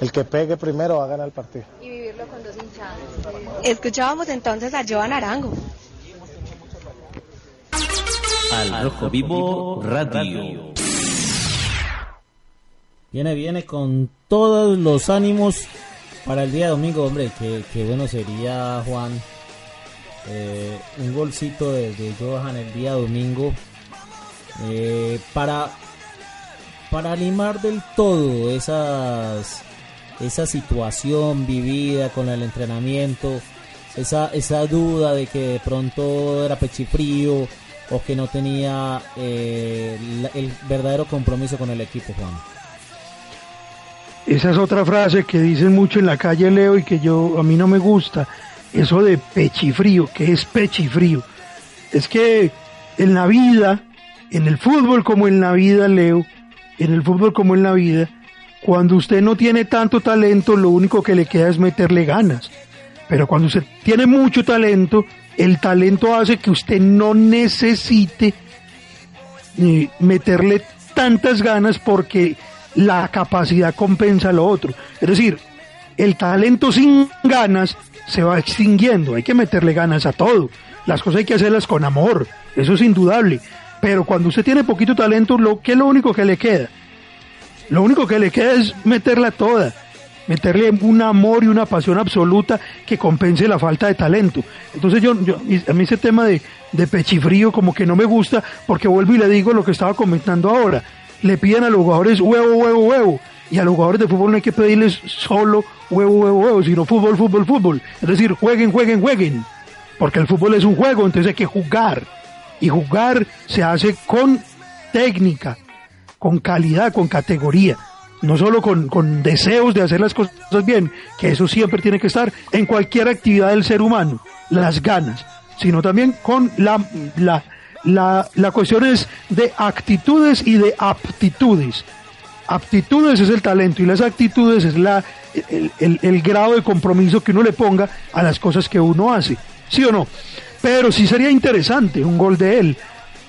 el que pegue primero va a ganar el partido. Y vivirlo con dos hinchadas. Escuchábamos entonces a Joan Arango. Al Rojo Vivo Radio. Viene, viene con todos los ánimos para el día de domingo, hombre. Qué, qué bueno sería, Juan. eh, un golcito de, de Johan el día domingo. eh, para, para animar del todo esas, esa situación vivida con el entrenamiento. Esa, esa duda de que de pronto era pechifrío o que no tenía eh, el verdadero compromiso con el equipo, Juan. Esa es otra frase que dicen mucho en la calle Leo y que yo a mí no me gusta. Eso de pechifrío, que es pechifrío. Es que en la vida, en el fútbol como en la vida, Leo, en el fútbol como en la vida, cuando usted no tiene tanto talento, lo único que le queda es meterle ganas. Pero cuando usted tiene mucho talento, el talento hace que usted no necesite eh, meterle tantas ganas porque la capacidad compensa lo otro. Es decir, el talento sin ganas se va extinguiendo, hay que meterle ganas a todo. Las cosas hay que hacerlas con amor, eso es indudable. Pero cuando usted tiene poquito talento, lo que es lo único que le queda? Lo único que le queda es meterla toda, meterle un amor y una pasión absoluta que compense la falta de talento. Entonces yo, yo a mí ese tema de, de pechifrío como que no me gusta porque vuelvo y le digo lo que estaba comentando ahora. Le piden a los jugadores huevo, huevo, huevo. Y a los jugadores de fútbol no hay que pedirles solo huevo, huevo, huevo, sino fútbol, fútbol, fútbol. Es decir, jueguen, jueguen, jueguen. Porque el fútbol es un juego, entonces hay que jugar. Y jugar se hace con técnica, con calidad, con categoría. No solo con, con deseos de hacer las cosas bien, que eso siempre tiene que estar en cualquier actividad del ser humano, las ganas, sino también con la, la, la, la cuestión es de actitudes y de aptitudes. Aptitudes es el talento y las actitudes es la, el, el- el grado de compromiso que uno le ponga a las cosas que uno hace. ¿Sí o no? Pero sí sería interesante un gol de él.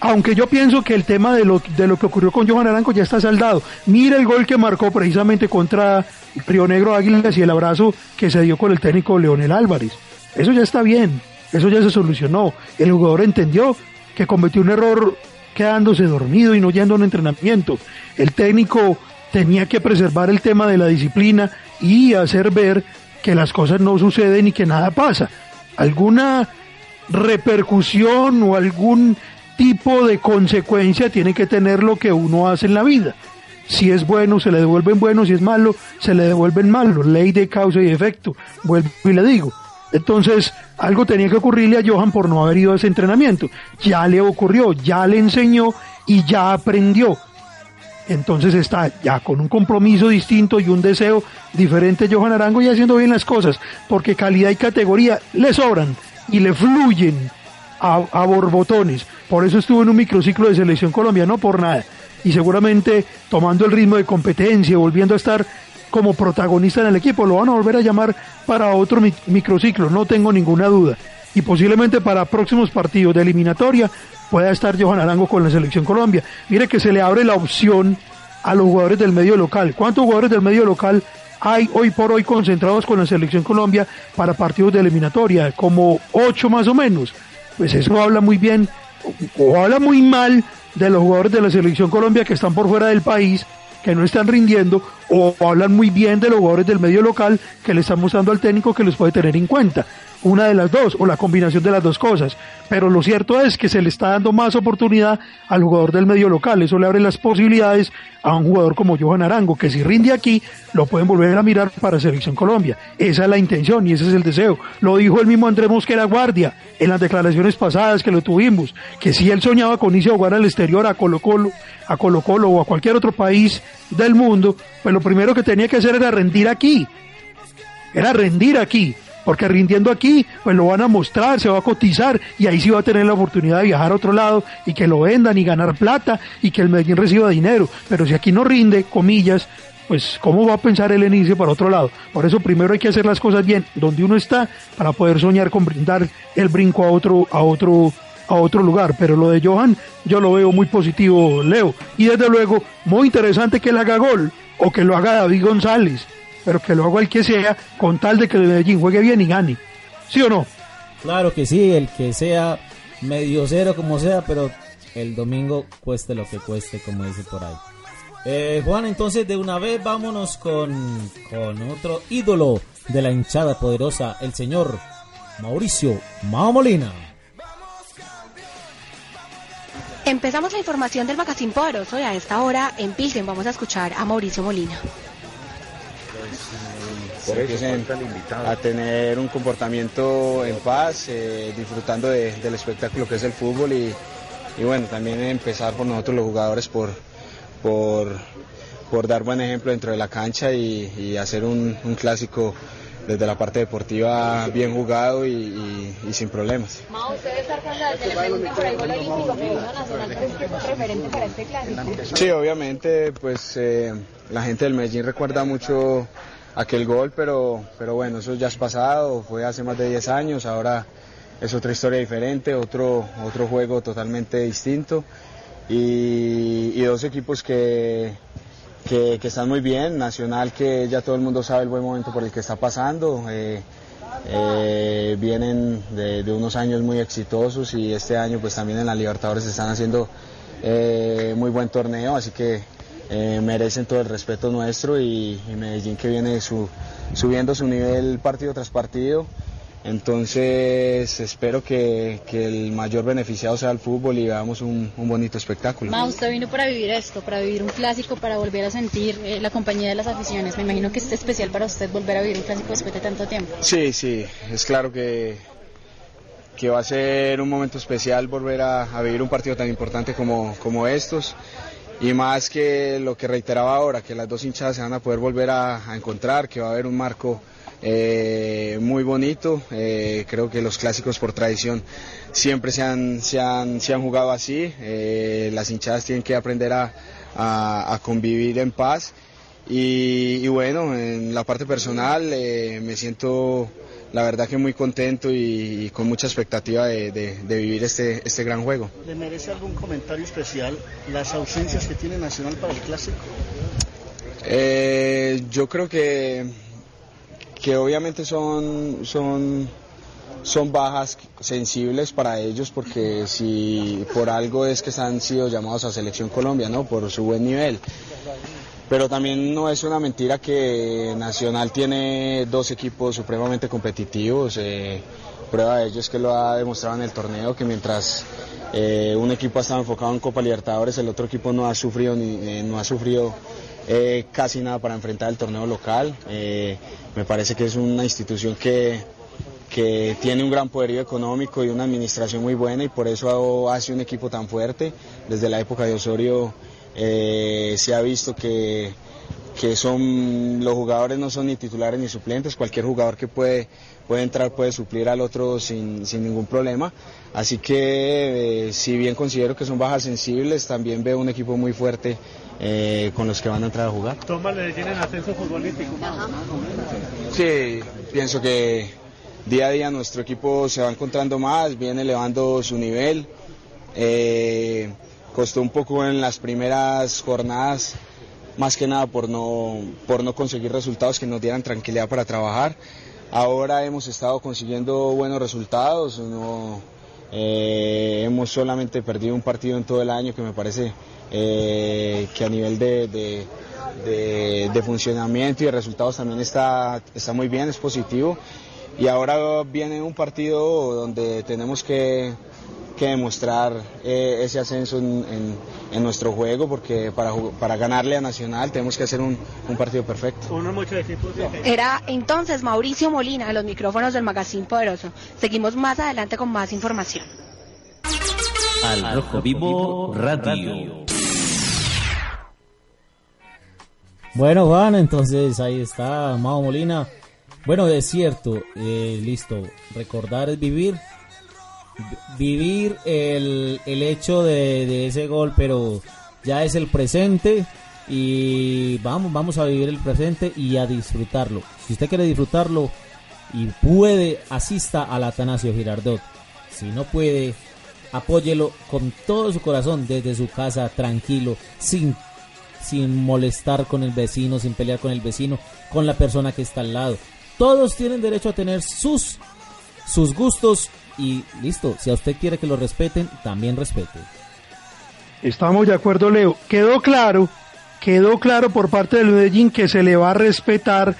Aunque yo pienso que el tema de lo, de lo que ocurrió con Johan Aranco ya está saldado. Mira el gol que marcó precisamente contra Río Negro Águilas y el abrazo que se dio con el técnico Leonel Álvarez. Eso ya está bien, eso ya se solucionó. El jugador entendió que cometió un error quedándose dormido y no yendo a un entrenamiento. El técnico tenía que preservar el tema de la disciplina y hacer ver que las cosas no suceden y que nada pasa. Alguna repercusión o algún tipo de consecuencia tiene que tener lo que uno hace en la vida. Si es bueno, se le devuelven buenos, si es malo, se le devuelven malos. Ley de causa y efecto. Vuelvo y le digo. Entonces, algo tenía que ocurrirle a Johan por no haber ido a ese entrenamiento. Ya le ocurrió, ya le enseñó y ya aprendió. Entonces está ya con un compromiso distinto y un deseo diferente Johan Arango y haciendo bien las cosas, porque calidad y categoría le sobran y le fluyen a, a borbotones. Por eso estuvo en un microciclo de selección colombiana, no por nada. Y seguramente tomando el ritmo de competencia, volviendo a estar como protagonista en el equipo, lo van a volver a llamar para otro mi- microciclo, no tengo ninguna duda. Y posiblemente para próximos partidos de eliminatoria pueda estar Johan Arango con la selección Colombia. Mire que se le abre la opción a los jugadores del medio local. ¿Cuántos jugadores del medio local hay hoy por hoy concentrados con la selección Colombia para partidos de eliminatoria? Como ocho más o menos. Pues eso habla muy bien o, habla muy mal de los jugadores de la selección Colombia que están por fuera del país que no están rindiendo o hablan muy bien de los jugadores del medio local que le están mostrando al técnico que los puede tener en cuenta una de las dos o la combinación de las dos cosas. Pero lo cierto es que se le está dando más oportunidad al jugador del medio local. Eso le abre las posibilidades a un jugador como Johan Arango, que si rinde aquí, lo pueden volver a mirar para Selección Colombia. Esa es la intención y ese es el deseo. Lo dijo el mismo Andrés Mosquera Guardia en las declaraciones pasadas que lo tuvimos, que si él soñaba con irse a jugar al exterior, a Colo Colo, a Colo Colo o a cualquier otro país del mundo, pues lo primero que tenía que hacer era rendir aquí. Era rendir aquí porque rindiendo aquí, pues lo van a mostrar, se va a cotizar y ahí sí va a tener la oportunidad de viajar a otro lado y que lo vendan y ganar plata y que el Medellín reciba dinero. Pero si aquí no rinde, comillas, pues cómo va a pensar el inicio para otro lado. Por eso primero hay que hacer las cosas bien donde uno está para poder soñar con brindar el brinco a otro, a otro, a otro lugar. Pero lo de Johan yo lo veo muy positivo, Leo. Y desde luego, muy interesante que él haga gol o que lo haga David González pero que lo haga el que sea, con tal de que el Medellín juegue bien y gane. ¿Sí o no? Claro que sí, el que sea medio cero como sea, pero el domingo cueste lo que cueste, como dice por ahí. Eh, Juan, entonces de una vez vámonos con, con otro ídolo de la hinchada poderosa, el señor Mauricio Mao Molina. Empezamos la información del Magazine Poderoso y a esta hora en Pilsen vamos a escuchar a Mauricio Molina a tener un comportamiento en paz, eh, disfrutando del espectáculo que es el fútbol y, bueno, también empezar por nosotros los jugadores por, por, dar buen ejemplo dentro de la cancha y, hacer un, clásico desde la parte deportiva bien jugado y, sin problemas. Sí, obviamente, pues eh, la gente del Medellín recuerda mucho aquel gol, pero, pero bueno, eso ya es pasado, fue hace más de 10 años, ahora es otra historia diferente, otro, otro juego totalmente distinto. Y, dos equipos que, que, están muy bien, Nacional que ya todo el mundo sabe el buen momento por el que está pasando, eh, eh, vienen de, unos años muy exitosos y este año pues también en la Libertadores están haciendo eh, muy buen torneo, así que eh, merecen todo el respeto nuestro y, Medellín que viene subiendo su nivel partido tras partido. Entonces espero que, el mayor beneficiado sea el fútbol y veamos un, bonito espectáculo. Ma, usted vino para vivir esto, para vivir un clásico, para volver a sentir eh, la compañía de las aficiones. Me imagino que es especial para usted volver a vivir un clásico después de tanto tiempo. Sí, sí, es claro que, que va a ser un momento especial volver a, vivir un partido tan importante como, como estos y más que lo que reiteraba ahora, que las dos hinchadas se van a poder volver a, encontrar, que va a haber un marco eh, muy bonito. Eh, creo que los clásicos por tradición siempre se han, se han, se han jugado así. Eh, las hinchadas tienen que aprender a, a, convivir en paz. Y, y, bueno, en la parte personal me siento la verdad que muy contento y, con mucha expectativa de, vivir este, este gran juego. ¿Le merece algún comentario especial las ausencias que tiene Nacional para el Clásico? Eh, yo creo que, que obviamente son, son, son bajas sensibles para ellos porque si por algo es que han sido llamados a Selección Colombia, ¿no? por su buen nivel pero también no es una mentira que Nacional tiene dos equipos supremamente competitivos. Eh, prueba de ello es que lo ha demostrado en el torneo, que mientras eh, un equipo ha estado enfocado en Copa Libertadores, el otro equipo no ha sufrido, ni, eh, no ha sufrido casi nada para enfrentar el torneo local. me parece que es una institución que, que tiene un gran poderío económico y una administración muy buena y por eso hace un equipo tan fuerte. Desde la época de Osorio eh, se ha visto que, que son los jugadores no son ni titulares ni suplentes, cualquier jugador que puede, puede entrar puede suplir al otro sin, sin ningún problema. Así que eh, si bien considero que son bajas sensibles, también veo un equipo muy fuerte eh, con los que van a entrar a jugar. ¿Toma le en ascenso futbolístico? Sí, pienso que día a día nuestro equipo se va encontrando más, viene elevando su nivel. Eh, Costó un poco en las primeras jornadas, más que nada por no, por no conseguir resultados que nos dieran tranquilidad para trabajar. Ahora hemos estado consiguiendo buenos resultados, no, eh, hemos solamente perdido un partido en todo el año que me parece eh, que a nivel de, de, de funcionamiento y de resultados también está, está muy bien, es positivo. Y ahora viene un partido donde tenemos que, que demostrar eh, ese ascenso en, en- en nuestro juego, porque para, para ganarle a Nacional tenemos que hacer un, un partido perfecto. De... Era entonces Mauricio Molina de los micrófonos del Magazine Poderoso. Seguimos más adelante con más información. Al Rojo Vivo Radio. Bueno, Juan, entonces ahí está Mao Molina. Bueno, es cierto, eh, listo. Recordar es vivir. Vi- Vivir el, el hecho de, de ese gol, pero ya es el presente. Y vamos, vamos a vivir el presente y a disfrutarlo. Si usted quiere disfrutarlo y puede, asista al Atanasio Girardot. Si no puede, apóyelo con todo su corazón desde su casa, tranquilo, sin sin molestar con el vecino, sin pelear con el vecino, con la persona que está al lado. Todos tienen derecho a tener sus sus gustos y listo, si a usted quiere que lo respeten, también respete. Estamos de acuerdo, Leo. Quedó claro, quedó claro por parte del Medellín que se le va a respetar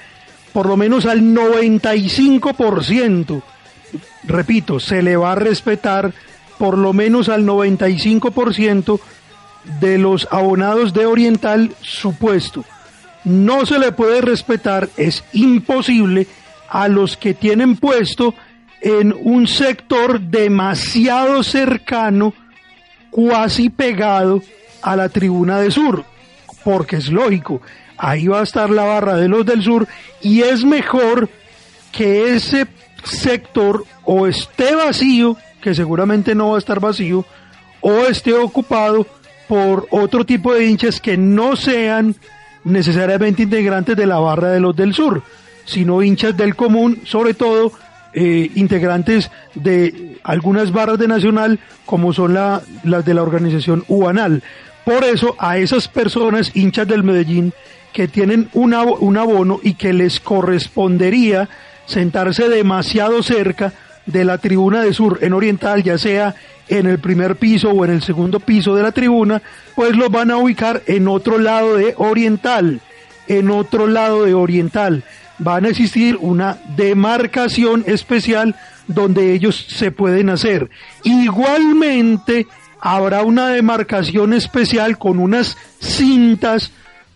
por lo menos al 95%. Repito, se le va a respetar por lo menos al 95% de los abonados de Oriental su puesto. No se le puede respetar, es imposible, a los que tienen puesto en un sector demasiado cercano cuasi pegado a la tribuna de sur, porque es lógico, ahí va a estar la barra de los del sur y es mejor que ese sector o esté vacío, que seguramente no va a estar vacío, o esté ocupado por otro tipo de hinchas que no sean necesariamente integrantes de la barra de los del sur, sino hinchas del común, sobre todo eh, integrantes de algunas barras de Nacional, como son la- las de la organización UANAL. Por eso, a esas personas, hinchas del Medellín, que tienen un, un abono y que les correspondería sentarse demasiado cerca de la tribuna de sur en Oriental, ya sea en el primer piso o en el segundo piso de la tribuna, pues los van a ubicar en otro lado de Oriental, en otro lado de Oriental. Van a existir una demarcación especial donde ellos se pueden hacer. Igualmente habrá una demarcación especial con unas cintas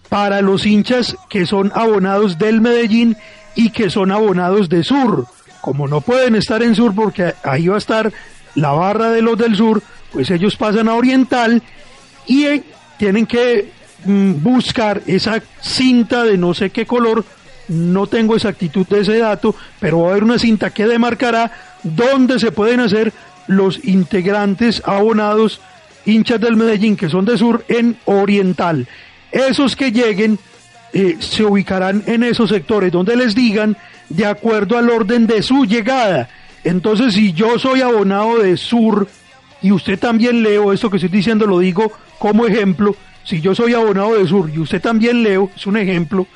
para los hinchas que son abonados del Medellín y que son abonados de Sur. Como no pueden estar en Sur porque ahí va a estar la barra de los del Sur, pues ellos pasan a Oriental y eh, tienen que mm, buscar esa cinta de no sé qué color, no tengo exactitud de ese dato, pero va a haber una cinta que demarcará dónde se pueden hacer los integrantes abonados hinchas del Medellín que son de sur en Oriental. Esos que lleguen eh, se ubicarán en esos sectores donde les digan de acuerdo al orden de su llegada. Entonces, si yo soy abonado de sur y usted también leo, esto que estoy diciendo lo digo como ejemplo, si yo soy abonado de sur y usted también leo, es un ejemplo,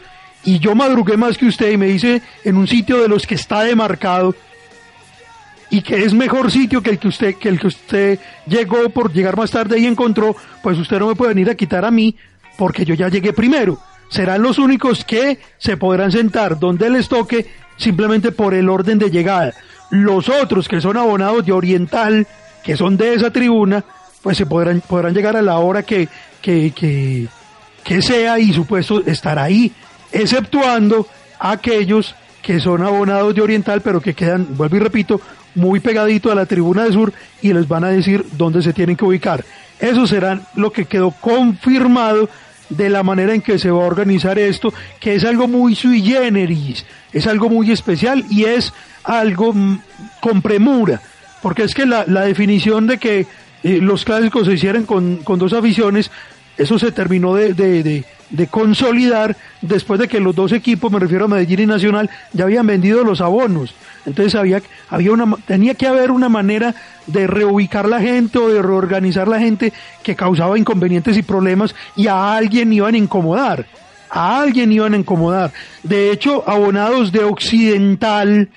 y yo madrugué más que usted y me dice en un sitio de los que está demarcado y que es mejor sitio que el que usted que el que usted llegó por llegar más tarde y encontró, pues usted no me puede venir a quitar a mí porque yo ya llegué primero. Serán los únicos que se podrán sentar donde les toque simplemente por el orden de llegada. Los otros que son abonados de Oriental, que son de esa tribuna, pues se podrán, podrán llegar a la hora que, que, que, que sea y su puesto estará ahí, exceptuando aquellos que son abonados de Oriental, pero que quedan, vuelvo y repito, muy pegadito a la tribuna de sur y les van a decir dónde se tienen que ubicar. Eso será lo que quedó confirmado de la manera en que se va a organizar esto, que es algo muy sui generis, es algo muy especial y es algo mm, con premura, porque es que la, la definición de que eh, los clásicos se hicieran con, con dos aficiones, eso se terminó de, consolidar después de que los dos equipos, me refiero a Medellín y Nacional, ya habían vendido los abonos. Entonces había, había una, tenía que haber una manera de reubicar la gente o de reorganizar la gente que causaba inconvenientes y problemas y a alguien iban a incomodar. A alguien iban a incomodar. De hecho, abonados de Occidental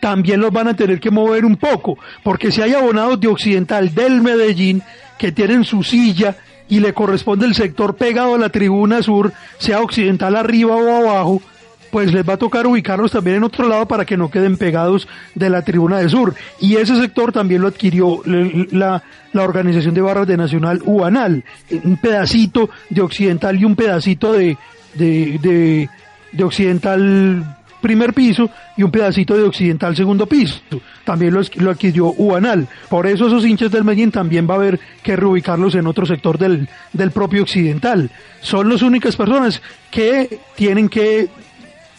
también los van a tener que mover un poco, porque si hay abonados de Occidental del Medellín que tienen su silla y le corresponde el sector pegado a la tribuna sur, sea occidental arriba o abajo, pues les va a tocar ubicarlos también en otro lado para que no queden pegados de la tribuna de sur. Y ese sector también lo adquirió la, la organización de barras de Nacional UANAL, un pedacito de occidental y un pedacito de, de, de, de occidental primer piso y un pedacito de occidental segundo piso. También lo, adquirió UANAL. Por eso esos hinchas del Medellín también va a haber que reubicarlos en otro sector del, del propio occidental. Son las únicas personas que tienen que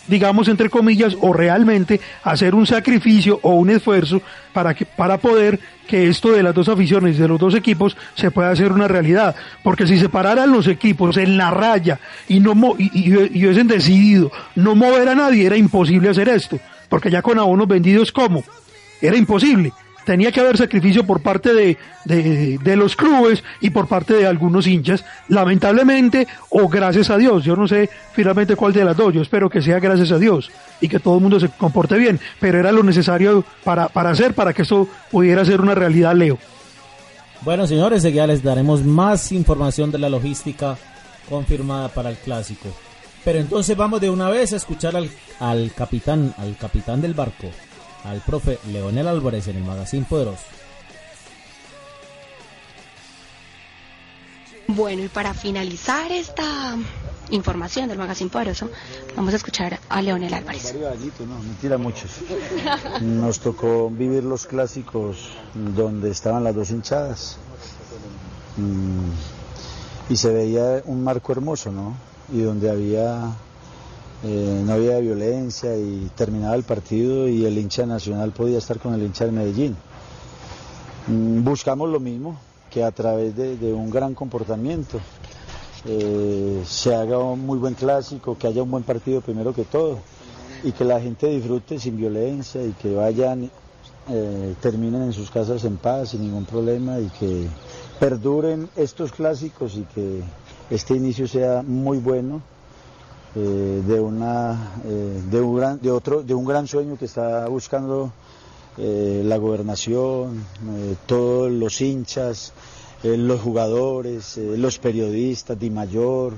digamos entre comillas, o realmente hacer un sacrificio o un esfuerzo para que, para poder que esto de las dos aficiones, de los dos equipos, se pueda hacer una realidad. Porque si se pararan los equipos en la raya y no y, y, hubiesen decidido no mover a nadie, era imposible hacer esto. Porque ya con abonos vendidos, ¿cómo? Era imposible tenía que haber sacrificio por parte de, de, los clubes y por parte de algunos hinchas, lamentablemente o gracias a Dios, yo no sé finalmente cuál de las dos, yo espero que sea gracias a Dios y que todo el mundo se comporte bien, pero era lo necesario para, para hacer, para que esto pudiera ser una realidad, Leo. Bueno, señores, ya les daremos más información de la logística confirmada para el clásico. Pero entonces vamos de una vez a escuchar al, al capitán, al capitán del barco, al profe Leonel Álvarez en el Magazine Poderoso. Bueno, y para finalizar esta información del Magazine Poderoso, vamos a escuchar a Leonel Álvarez. No, mentira muchos. Nos tocó vivir los clásicos donde estaban las dos hinchadas. Mm, y se veía un marco hermoso, ¿no? Y donde había eh, no había violencia y terminaba el partido y el hincha nacional podía estar con el hincha de Medellín. Mm, buscamos lo mismo, que a través de, un gran comportamiento eh, se haga un muy buen clásico, que haya un buen partido primero que todo y que la gente disfrute sin violencia y que vayan, eh, terminen en sus casas en paz sin ningún problema y que perduren estos clásicos y que este inicio sea muy bueno eh, de, una, eh, de, un gran, de, otro, de un gran sueño que está buscando eh, la gobernación, todos los hinchas, los jugadores, los periodistas, Di Mayor,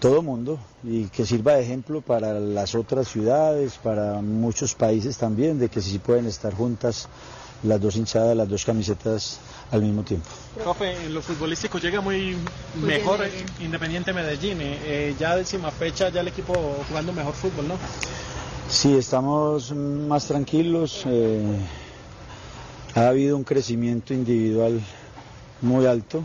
todo mundo, y que sirva de ejemplo para las otras ciudades, para muchos países también, de que sí pueden estar juntas las dos hinchadas, las dos camisetas al mismo tiempo. Profe, en lo futbolístico llega muy mejor Independiente Medellín. Eh, eh, ya décima fecha, ya el equipo jugando mejor fútbol, ¿no? Sí, estamos más tranquilos. Eh, ha habido un crecimiento individual muy alto.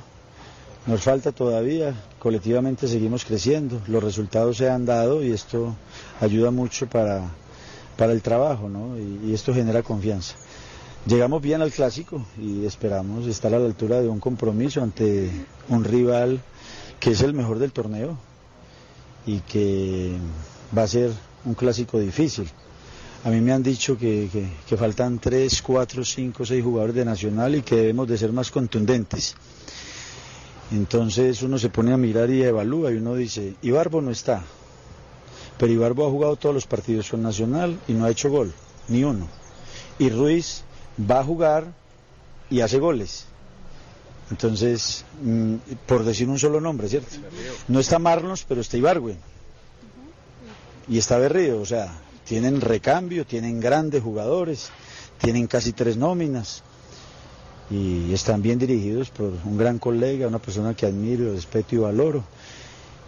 Nos falta todavía, colectivamente seguimos creciendo, los resultados se han dado y esto ayuda mucho para, para el trabajo, ¿no? y esto genera confianza. Llegamos bien al clásico y esperamos estar a la altura de un compromiso ante un rival que es el mejor del torneo y que va a ser un clásico difícil. A mí me han dicho que, faltan 3, 4, 5, 6 jugadores de Nacional y que debemos de ser más contundentes. Entonces uno se pone a mirar y evalúa y uno dice, Ibarbo no está, pero Ibarbo ha jugado todos los partidos con Nacional y no ha hecho gol, ni uno. Y Ruiz va a jugar y hace goles. Entonces, mm, por decir un solo nombre, ¿cierto? No está Marlos, pero está Ibargüen. Y está Berrío, o sea, tienen recambio, tienen grandes jugadores, tienen casi tres nóminas y están bien dirigidos por un gran colega, una persona que admiro, respeto y valoro.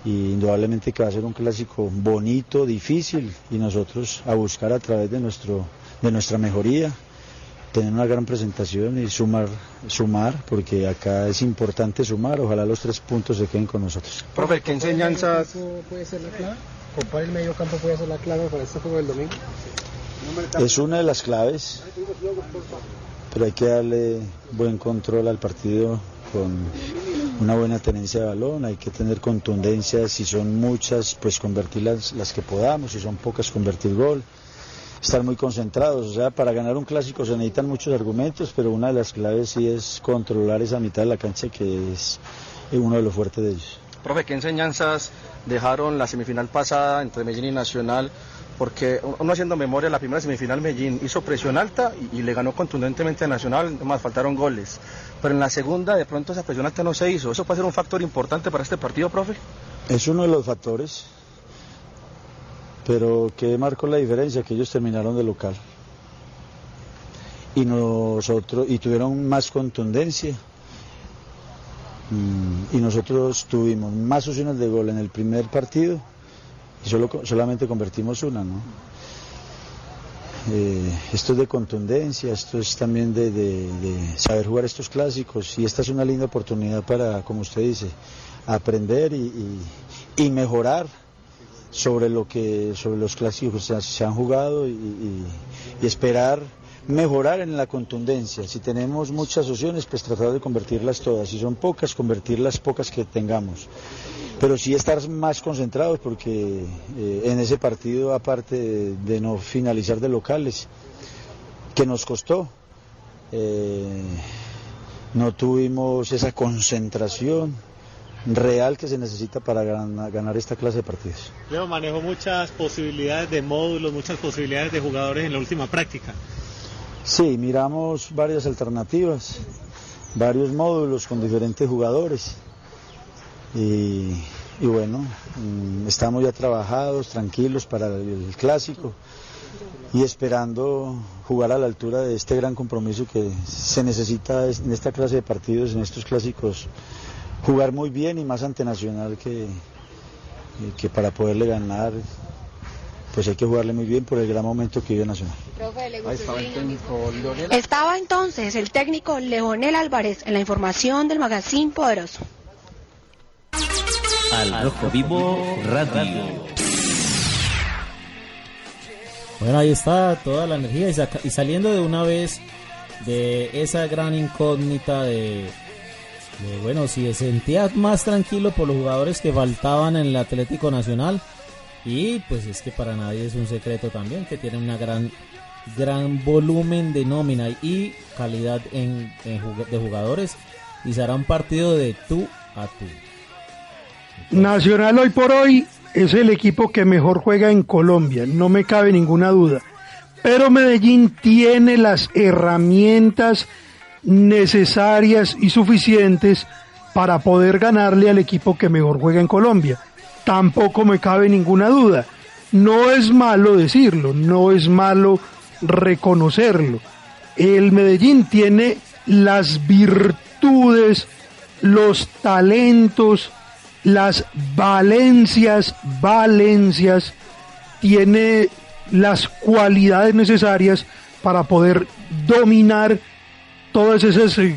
Y indudablemente que va a ser un clásico bonito, difícil y nosotros a buscar a través de, nuestro, de nuestra mejoría tener una gran presentación y sumar, sumar, porque acá es importante sumar, ojalá los tres puntos se queden con nosotros. Profe, ¿qué enseñanzas puede ser la clave? ¿Compar el medio campo puede ser la clave para este juego del domingo? Es una de las claves, pero hay que darle buen control al partido con una buena tenencia de balón, hay que tener contundencia, si son muchas, pues convertir las, las que podamos, si son pocas, convertir gol estar muy concentrados. O sea, para ganar un clásico se necesitan muchos argumentos, pero una de las claves sí es controlar esa mitad de la cancha que es uno de los fuertes de ellos. Profe, ¿qué enseñanzas dejaron la semifinal pasada entre Medellín y Nacional porque uno haciendo memoria, la primera semifinal Medellín hizo presión alta y, y le ganó contundentemente a Nacional, más faltaron goles. Pero en la segunda de pronto esa presión alta no se hizo. ¿Eso puede ser un factor importante para este partido, profe? Es uno de los factores, pero ¿qué marcó la diferencia? Que ellos terminaron de local. Y nosotros, y tuvieron más contundencia. Mm, Y nosotros tuvimos más opciones de gol en el primer partido y solo, solamente convertimos una, ¿no? Eh, esto es de contundencia, esto es también de, de- saber jugar estos clásicos y esta es una linda oportunidad para, como usted dice, aprender y- y mejorar sobre lo que sobre los clásicos que se, han jugado y, esperar mejorar en la contundencia. Si tenemos muchas opciones, pues tratar de convertirlas todas. Si son pocas, convertir las pocas que tengamos. Pero sí estar más concentrados porque eh, en ese partido, aparte de, de no finalizar de locales, que nos costó, eh, no tuvimos esa concentración real que se necesita para gan- ganar esta clase de partidos. Leo manejó muchas posibilidades de módulos, muchas posibilidades de jugadores en la última práctica. Sí, miramos varias alternativas, varios módulos con diferentes jugadores y, y bueno, mm, estamos ya trabajados, tranquilos para el clásico y esperando jugar a la altura de este gran compromiso que se necesita es- en esta clase de partidos, en estos clásicos, jugar muy bien y más ante Nacional que, que para poderle ganar pues hay que jugarle muy bien por el gran momento que vive Nacional. Profe, ¿le estaba el técnico. Estaba entonces el técnico Leonel Álvarez en la información del Magazine Poderoso. Al Rojo Vivo Radio. Bueno, ahí está toda la energía y, saca- y saliendo de una vez de esa gran incógnita de, de, bueno, si se sentía más tranquilo por los jugadores que faltaban en el Atlético Nacional y pues es que para nadie es un secreto también que tiene una gran gran volumen de nómina y calidad en, en de jugadores y será un partido de tú a tú. Nacional hoy por hoy es el equipo que mejor juega en Colombia, no me cabe ninguna duda. Pero Medellín tiene las herramientas necesarias y suficientes para poder ganarle al equipo que mejor juega en Colombia. Tampoco me cabe ninguna duda. No es malo decirlo, no es malo reconocerlo. El Medellín tiene las virtudes, los talentos, las valencias, valencias, tiene las cualidades necesarias para poder dominar todas esas eh,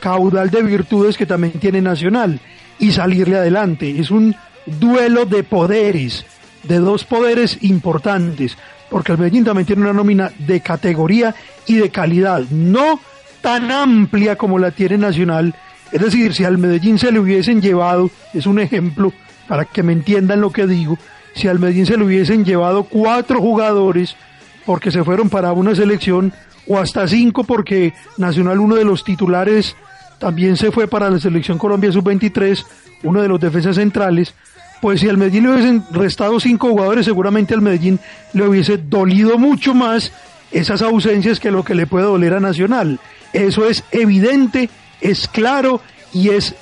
caudal de virtudes que también tiene Nacional y salirle adelante. Es un duelo de poderes, de dos poderes importantes, porque el Medellín también tiene una nómina de categoría y de calidad, no tan amplia como la tiene Nacional. Es decir, si al Medellín se le hubiesen llevado, es un ejemplo para que me entiendan lo que digo, si al Medellín se le hubiesen llevado cuatro jugadores porque se fueron para una selección o hasta cinco porque Nacional uno de los titulares también se fue para la selección Colombia sub-23, uno de los defensas centrales, pues si al Medellín le hubiesen restado cinco jugadores, seguramente al Medellín le hubiese dolido mucho más esas ausencias que lo que le puede doler a Nacional. Eso es evidente, es claro y es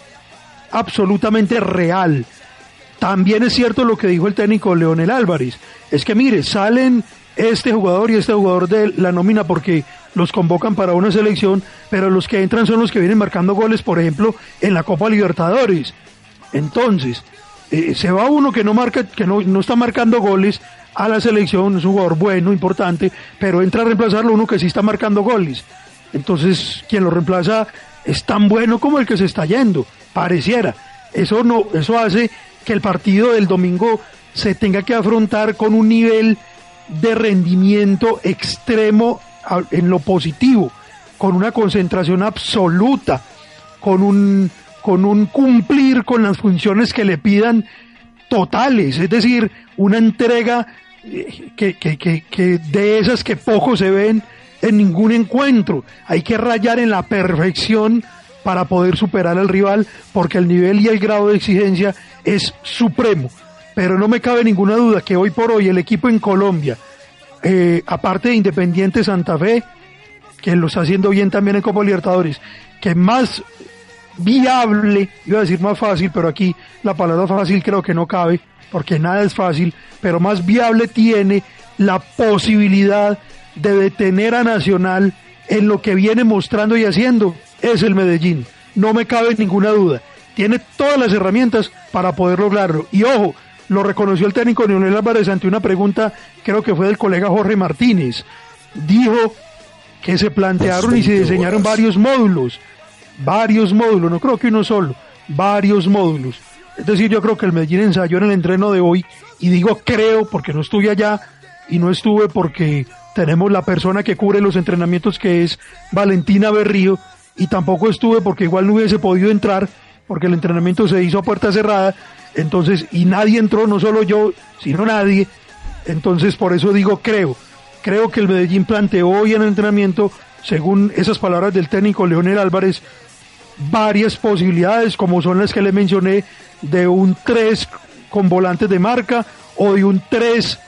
absolutamente real. También es cierto lo que dijo el técnico Leonel Álvarez. Es que mire, salen este jugador y este jugador de la nómina porque los convocan para una selección, pero los que entran son los que vienen marcando goles, por ejemplo, en la Copa Libertadores. Entonces, eh, se va uno que no marca, que no, no está marcando goles a la selección, es un jugador bueno, importante, pero entra a reemplazarlo uno que sí está marcando goles. Entonces, quien lo reemplaza es tan bueno como el que se está yendo, pareciera. Eso no, eso hace que el partido del domingo se tenga que afrontar con un nivel de rendimiento extremo en lo positivo, con una concentración absoluta, con un, con un cumplir con las funciones que le pidan totales, es decir, una entrega eh, que, que, que, que de esas que poco se ven en ningún encuentro. Hay que rayar en la perfección para poder superar al rival porque el nivel y el grado de exigencia es supremo. Pero no me cabe ninguna duda que hoy por hoy el equipo en Colombia, eh, aparte de Independiente Santa Fe, que lo está haciendo bien también en Copa Libertadores, que más viable, iba a decir más fácil, pero aquí la palabra fácil creo que no cabe, porque nada es fácil, pero más viable tiene la posibilidad de detener a Nacional en lo que viene mostrando y haciendo, es el Medellín. No me cabe ninguna duda. Tiene todas las herramientas para poder lograrlo. Y ojo, lo reconoció el técnico Leonel Álvarez ante una pregunta, creo que fue del colega Jorge Martínez. Dijo que se plantearon y se diseñaron varios módulos, varios módulos, no creo que uno solo, varios módulos. Es decir, yo creo que el Medellín ensayó en el entreno de hoy, y digo creo porque no estuve allá y no estuve porque tenemos la persona que cubre los entrenamientos que es Valentina Berrío, y tampoco estuve porque igual no hubiese podido entrar porque el entrenamiento se hizo a puerta cerrada, entonces, y nadie entró, no solo yo, sino nadie, entonces por eso digo creo, creo que el Medellín planteó hoy en el entrenamiento, según esas palabras del técnico Leonel Álvarez, varias posibilidades, como son las que le mencioné, de un 3 con volantes de marca, o de un 3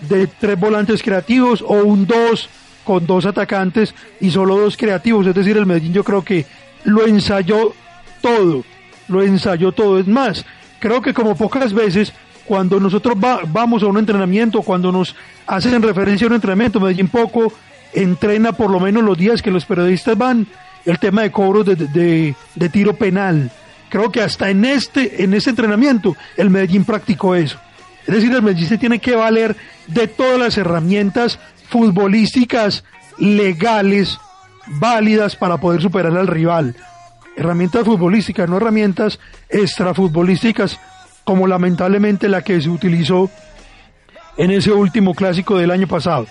de tres volantes creativos, o un 2 con dos atacantes y solo dos creativos. Es decir, el Medellín yo creo que lo ensayó todo, lo ensayó todo. Es más, creo que como pocas veces, cuando nosotros vamos a un entrenamiento, cuando nos hacen referencia a un entrenamiento, Medellín poco entrena por lo menos los días que los periodistas van el tema de cobros de tiro penal. Creo que hasta en este, en este entrenamiento el Medellín practicó eso. Es decir, el Medellín se tiene que valer de todas las herramientas futbolísticas legales, válidas para poder superar al rival. Herramientas futbolísticas, no herramientas extrafutbolísticas como lamentablemente la que se utilizó en ese último clásico del año pasado.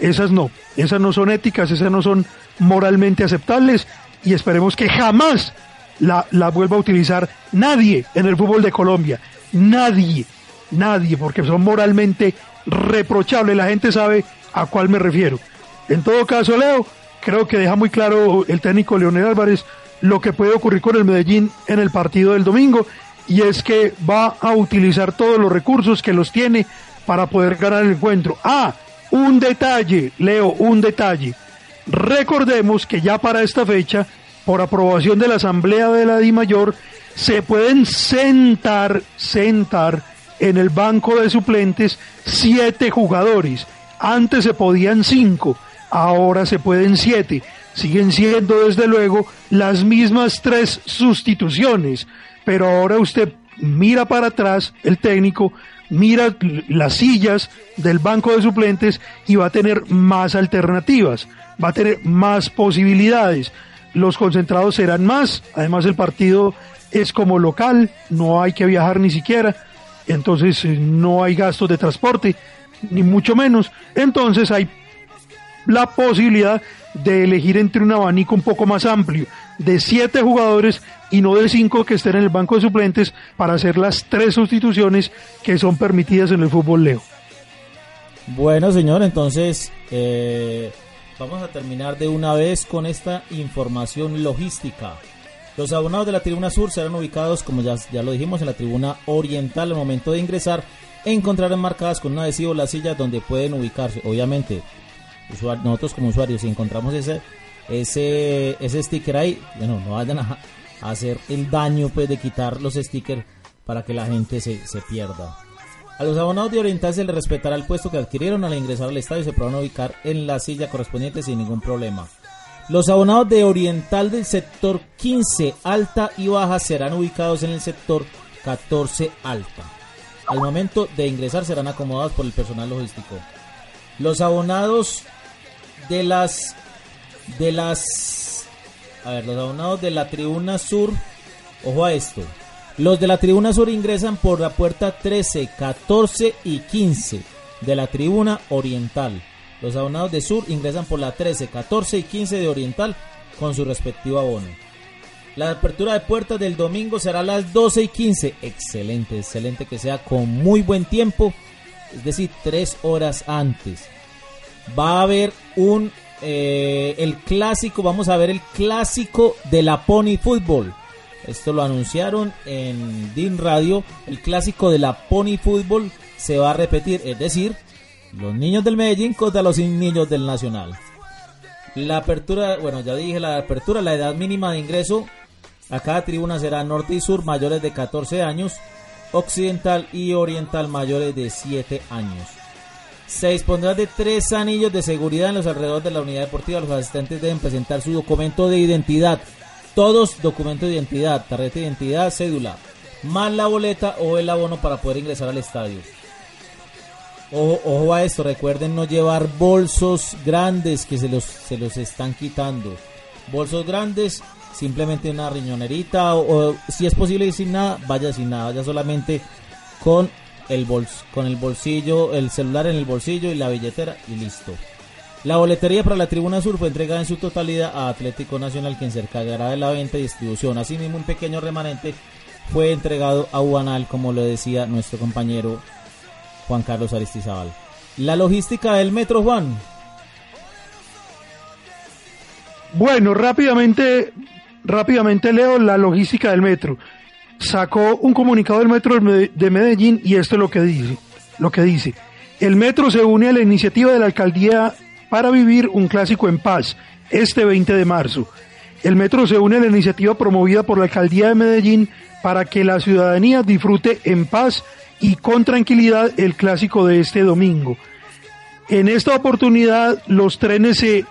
Esas no, esas no son éticas, esas no son moralmente aceptables y esperemos que jamás la, la vuelva a utilizar nadie en el fútbol de Colombia. Nadie, nadie, porque son moralmente reprochables. La gente sabe a cuál me refiero. En todo caso, Leo, creo que deja muy claro el técnico Leonel Álvarez lo que puede ocurrir con el Medellín en el partido del domingo y es que va a utilizar todos los recursos que los tiene para poder ganar el encuentro. Ah, un detalle, Leo, un detalle. Recordemos que ya para esta fecha, por aprobación de la Asamblea de la DIMAYOR, se pueden sentar, sentar en el banco de suplentes siete jugadores. Antes se podían cinco, ahora se pueden siete. Siguen siendo desde luego las mismas tres sustituciones, pero ahora usted mira para atrás, el técnico, mira las sillas del banco de suplentes y va a tener más alternativas, va a tener más posibilidades. Los concentrados serán más, además el partido es como local, no hay que viajar ni siquiera, entonces eh, no hay gastos de transporte, ni mucho menos. Entonces hay la posibilidad de elegir entre un abanico un poco más amplio de siete jugadores y no de cinco que estén en el banco de suplentes para hacer las tres sustituciones que son permitidas en el fútbol Leo. Bueno, señor, entonces eh, vamos a terminar de una vez con esta información logística. Los abonados de la tribuna sur serán ubicados, como ya, ya lo dijimos, en la tribuna oriental. Al momento de ingresar, encontrarán marcadas con un adhesivo las sillas donde pueden ubicarse. Obviamente, nosotros como usuarios, si encontramos ese, ese, ese sticker ahí, bueno, no vayan a, hacer el daño pues de quitar los stickers para que la gente se, se pierda. A los abonados de Oriental se les respetará el puesto que adquirieron al ingresar al estadio y se podrán ubicar en la silla correspondiente sin ningún problema. Los abonados de Oriental del sector 15 alta y baja serán ubicados en el sector 14 alta. Al momento de ingresar serán acomodados por el personal logístico. Los abonados de las de las a ver, los abonados de la tribuna sur, ojo a esto. Los de la tribuna sur ingresan por la puerta 13, 14 y 15 de la tribuna oriental. Los abonados de Sur ingresan por la 13, 14 y 15 de Oriental con su respectivo abono. La apertura de puertas del domingo será a las 12 y 15. Excelente, excelente que sea con muy buen tiempo. Es decir, tres horas antes. Va a haber un eh, el clásico, vamos a ver el clásico de la Pony Football. Esto lo anunciaron en DIN Radio. El clásico de la Pony Fútbol se va a repetir, es decir, los niños del Medellín contra los niños del Nacional. La apertura, bueno, ya dije la apertura, la edad mínima de ingreso a cada tribuna será norte y sur mayores de 14 años, occidental y oriental mayores de 7 años. Se dispondrá de tres anillos de seguridad en los alrededores de la unidad deportiva. Los asistentes deben presentar su documento de identidad. Todos documentos de identidad, tarjeta de identidad, cédula, más la boleta o el abono para poder ingresar al estadio. Ojo, ojo a esto, recuerden no llevar bolsos grandes que se los, se los están quitando. Bolsos grandes, simplemente una riñonerita o, o si es posible ir sin nada, vaya sin nada, vaya solamente con el bols con el bolsillo, el celular en el bolsillo y la billetera y listo. La boletería para la Tribuna Sur fue entregada en su totalidad a Atlético Nacional, quien se encargará de la venta y distribución. Asimismo, un pequeño remanente fue entregado a Ubanal, como lo decía nuestro compañero Juan Carlos Aristizábal. La logística del Metro, Juan. Bueno, rápidamente, rápidamente leo la logística del metro. Sacó un comunicado del metro de Medellín y esto es lo que dice. Lo que dice. El metro se une a la iniciativa de la alcaldía para vivir un clásico en paz este 20 de marzo. El metro se une a la iniciativa promovida por la alcaldía de Medellín para que la ciudadanía disfrute en paz y con tranquilidad el clásico de este domingo. En esta oportunidad los trenes se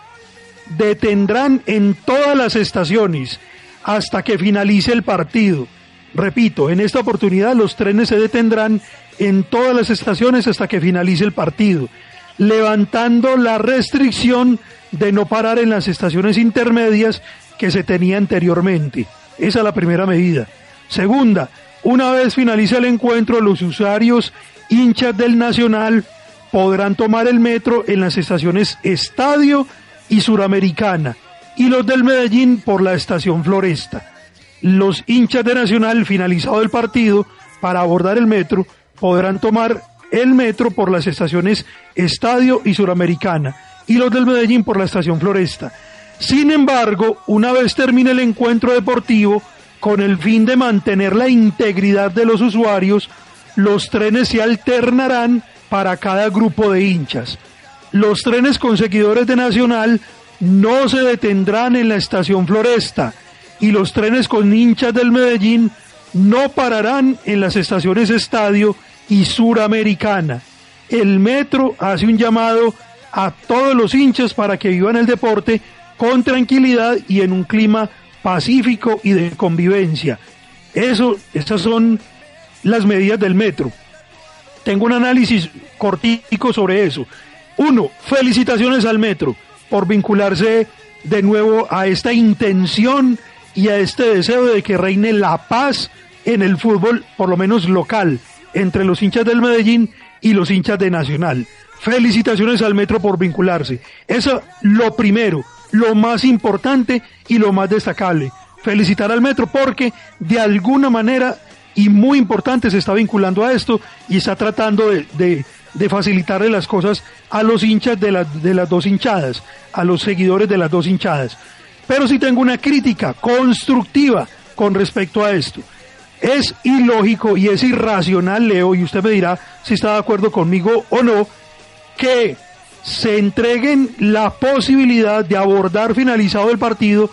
detendrán en todas las estaciones hasta que finalice el partido. Repito, en esta oportunidad los trenes se detendrán en todas las estaciones hasta que finalice el partido, levantando la restricción de no parar en las estaciones intermedias que se tenía anteriormente. Esa es la primera medida. Segunda, una vez finalice el encuentro, los usuarios hinchas del Nacional podrán tomar el metro en las estaciones Estadio y Suramericana y los del Medellín por la estación Floresta. Los hinchas de Nacional, finalizado el partido, para abordar el metro, podrán tomar el metro por las estaciones Estadio y Suramericana y los del Medellín por la estación Floresta. Sin embargo, una vez termine el encuentro deportivo, con el fin de mantener la integridad de los usuarios, los trenes se alternarán para cada grupo de hinchas. Los trenes con seguidores de Nacional no se detendrán en la estación Floresta y los trenes con hinchas del Medellín no pararán en las estaciones Estadio y Suramericana. El metro hace un llamado a todos los hinchas para que vivan el deporte con tranquilidad y en un clima pacífico y de convivencia. Eso, estas son las medidas del metro. Tengo un análisis cortico sobre eso. Uno, felicitaciones al metro por vincularse de nuevo a esta intención y a este deseo de que reine la paz en el fútbol, por lo menos local, entre los hinchas del Medellín y los hinchas de Nacional. Felicitaciones al metro por vincularse. Eso lo primero lo más importante y lo más destacable. Felicitar al metro porque de alguna manera y muy importante se está vinculando a esto y está tratando de, facilitarle las cosas a los hinchas de las dos hinchadas, a los seguidores de las dos hinchadas. Pero si tengo una crítica constructiva con respecto a esto. Es ilógico y es irracional, Leo, y usted me dirá si está de acuerdo conmigo o no, que se entreguen la posibilidad de abordar finalizado el partido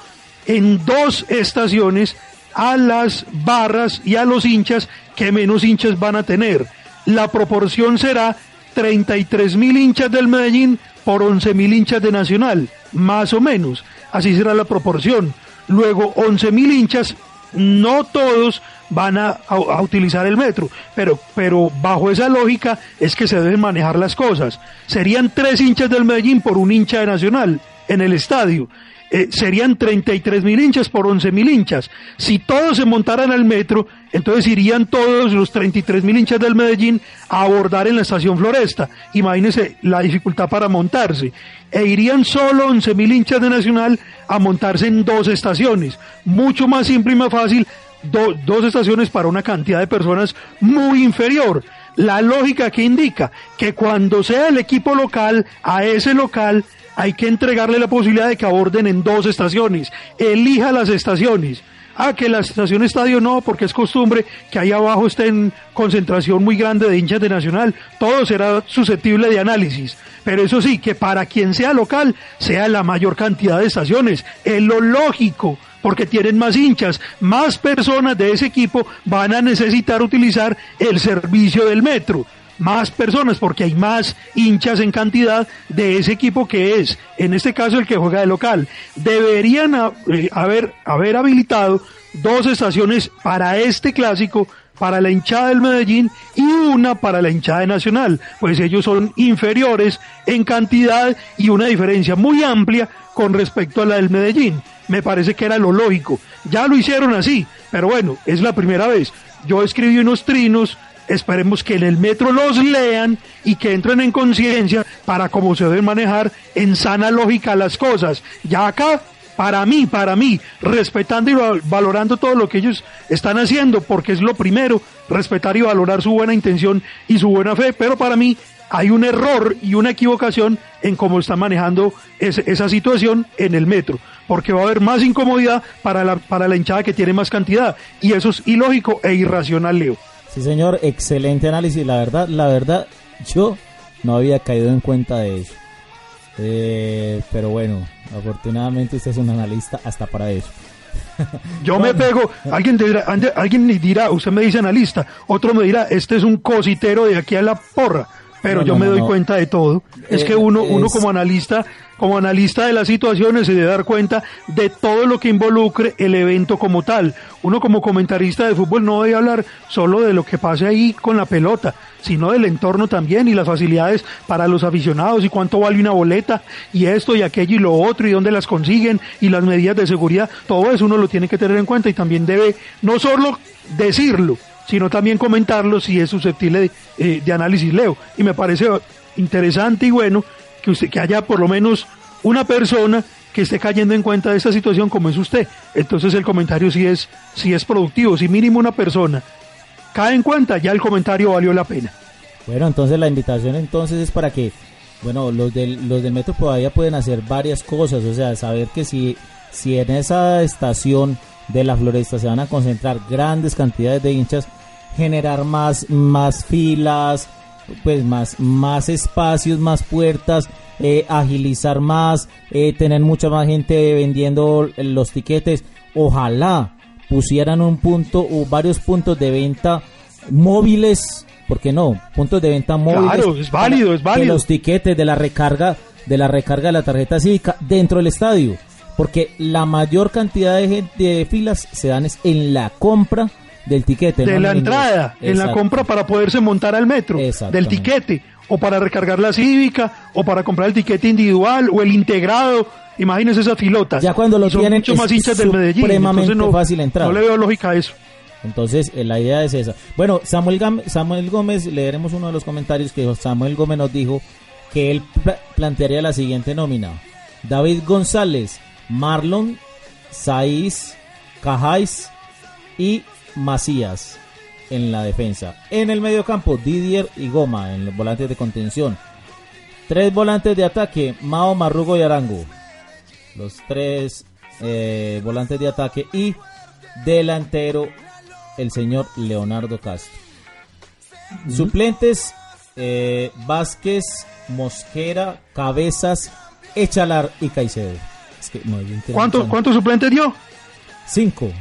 en dos estaciones a las barras y a los hinchas que menos hinchas van a tener. La proporción será 33 mil hinchas del Medellín por 11 mil hinchas de Nacional, más o menos. Así será la proporción. Luego 11 mil hinchas, no todos van a, utilizar el metro. Pero, pero bajo esa lógica es que se deben manejar las cosas. Serían tres hinchas del Medellín por un hincha de Nacional en el estadio. Eh, serían 33 mil hinchas por 11 mil hinchas. Si todos se montaran al metro, entonces irían todos los 33 mil hinchas del Medellín a abordar en la estación Floresta. Imagínense la dificultad para montarse. E irían solo 11 mil hinchas de Nacional a montarse en dos estaciones. Mucho más simple y más fácil dos estaciones para una cantidad de personas muy inferior. La lógica que indica que cuando sea el equipo local, a ese local hay que entregarle la posibilidad de que aborden en dos estaciones. Elija las estaciones. Ah, que la estación estadio no, porque es costumbre que ahí abajo esté en concentración muy grande de hinchas de Nacional. Todo será susceptible de análisis. Pero eso sí, que para quien sea local, sea la mayor cantidad de estaciones. Es lo lógico porque tienen más hinchas, más personas de ese equipo van a necesitar utilizar el servicio del metro más personas porque hay más hinchas en cantidad de ese equipo que es, en este caso el que juega de local. Deberían eh, haber, haber habilitado dos estaciones para este clásico, para la hinchada del Medellín y una para la hinchada Nacional, pues ellos son inferiores en cantidad y una diferencia muy amplia con respecto a la del Medellín. Me parece que era lo lógico. Ya lo hicieron así, pero bueno, es la primera vez. Yo escribí unos trinos Esperemos que en el metro los lean y que entren en conciencia para cómo se deben manejar en sana lógica las cosas. Ya acá, para mí, para mí, respetando y valorando todo lo que ellos están haciendo, porque es lo primero, respetar y valorar su buena intención y su buena fe, pero para mí hay un error y una equivocación en cómo están manejando esa situación en el metro, porque va a haber más incomodidad para la, para la hinchada que tiene más cantidad, y eso es ilógico e irracional, Leo. Sí, señor, excelente análisis. La verdad, la verdad, yo no había caído en cuenta de eso. Eh, pero bueno, afortunadamente usted es un analista hasta para eso. [LAUGHS] Yo me pego, alguien dirá, alguien dirá, usted me dice analista, otro me dirá, este es un cositero de aquí a la porra, pero yo me doy cuenta de todo. Es que uno, uno como analista como analista de las situaciones se debe dar cuenta de todo lo que involucre el evento como tal. Uno como comentarista de fútbol no debe hablar solo de lo que pase ahí con la pelota, sino del entorno también y las facilidades para los aficionados y cuánto vale una boleta y esto y aquello y lo otro y dónde las consiguen y las medidas de seguridad. Todo eso uno lo tiene que tener en cuenta y también debe no solo decirlo, sino también comentarlo si es susceptible de, eh, de análisis, Leo. Y me parece interesante y bueno que, usted, que haya por lo menos una persona que esté cayendo en cuenta de esta situación como es usted. Entonces el comentario sí es, sí es productivo. Si mínimo una persona cae en cuenta, ya el comentario valió la pena. Bueno, entonces la invitación entonces es para que, bueno, los del, los del metro todavía pueden hacer varias cosas, o sea, saber que si, si en esa estación de la floresta se van a concentrar grandes cantidades de hinchas, generar más, más filas, pues más, más espacios, más puertas, eh, agilizar más, eh, tener mucha más gente vendiendo los tiquetes. Ojalá pusieran un punto o varios puntos de venta móviles, ¿por qué no? Puntos de venta móviles. Claro, es válido, es válido. De los tiquetes, de la recarga, de la recarga de la tarjeta cívica dentro del estadio. Porque la mayor cantidad de, gente, de filas se dan es en la compra del tiquete. De la entrada, en la compra para poderse montar al metro, del tiquete, o para recargar la cívica, o para comprar el tiquete individual, o el integrado. Imagínense esas filotas. Ya cuando lo tienen mucho más hinchas del Medellín. Supremamente no, fácil entrar. No le veo lógica a eso. Entonces, eh, la idea es esa. Bueno, Samuel, Samuel Gómez, leeremos uno de los comentarios que Samuel Gómez nos dijo que él plantearía la siguiente nómina. David González, Marlon, Saiz, Cajáis y Macías en la defensa. En el medio campo, Didier y Goma en los volantes de contención. Tres volantes de ataque, Mao, Marrugo y Arango. Los tres eh, volantes de ataque y delantero, el señor Leonardo Castro. Suplentes, eh, Vázquez, Mosquera, Cabezas, Echalar y Caicedo. ¿Cuántos suplentes dio? Cinco.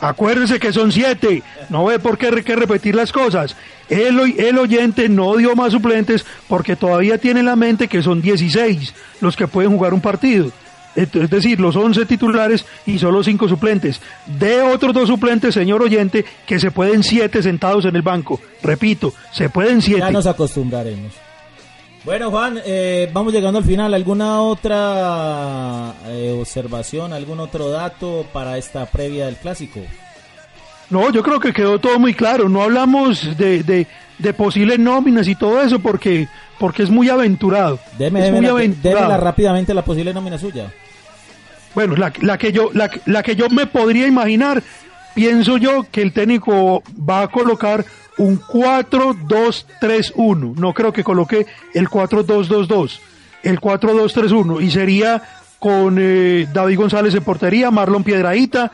Acuérdense que son siete, no ve por qué hay que repetir las cosas. El, el oyente no dio más suplentes porque todavía tiene en la mente que son 16 los que pueden jugar un partido. Es decir, los 11 titulares y solo 5 suplentes. De otros dos suplentes, señor oyente, que se pueden 7 sentados en el banco. Repito, se pueden 7. Ya nos acostumbraremos. Bueno, Juan, eh, vamos llegando al final. ¿Alguna otra eh, observación, algún otro dato para esta previa del clásico? No, yo creo que quedó todo muy claro. No hablamos de, de, posibles nóminas y todo eso porque, porque es muy aventurado. Deme, es muy aventurado. rápidamente la posible nómina suya. Bueno, la, la, que yo, la, la que yo me podría imaginar, pienso yo que el técnico va a colocar un 4-2-3-1. No creo que coloque el 4-2-2-2, el 4-2-3-1. Y sería con eh, David González en portería, Marlon Piedraíta,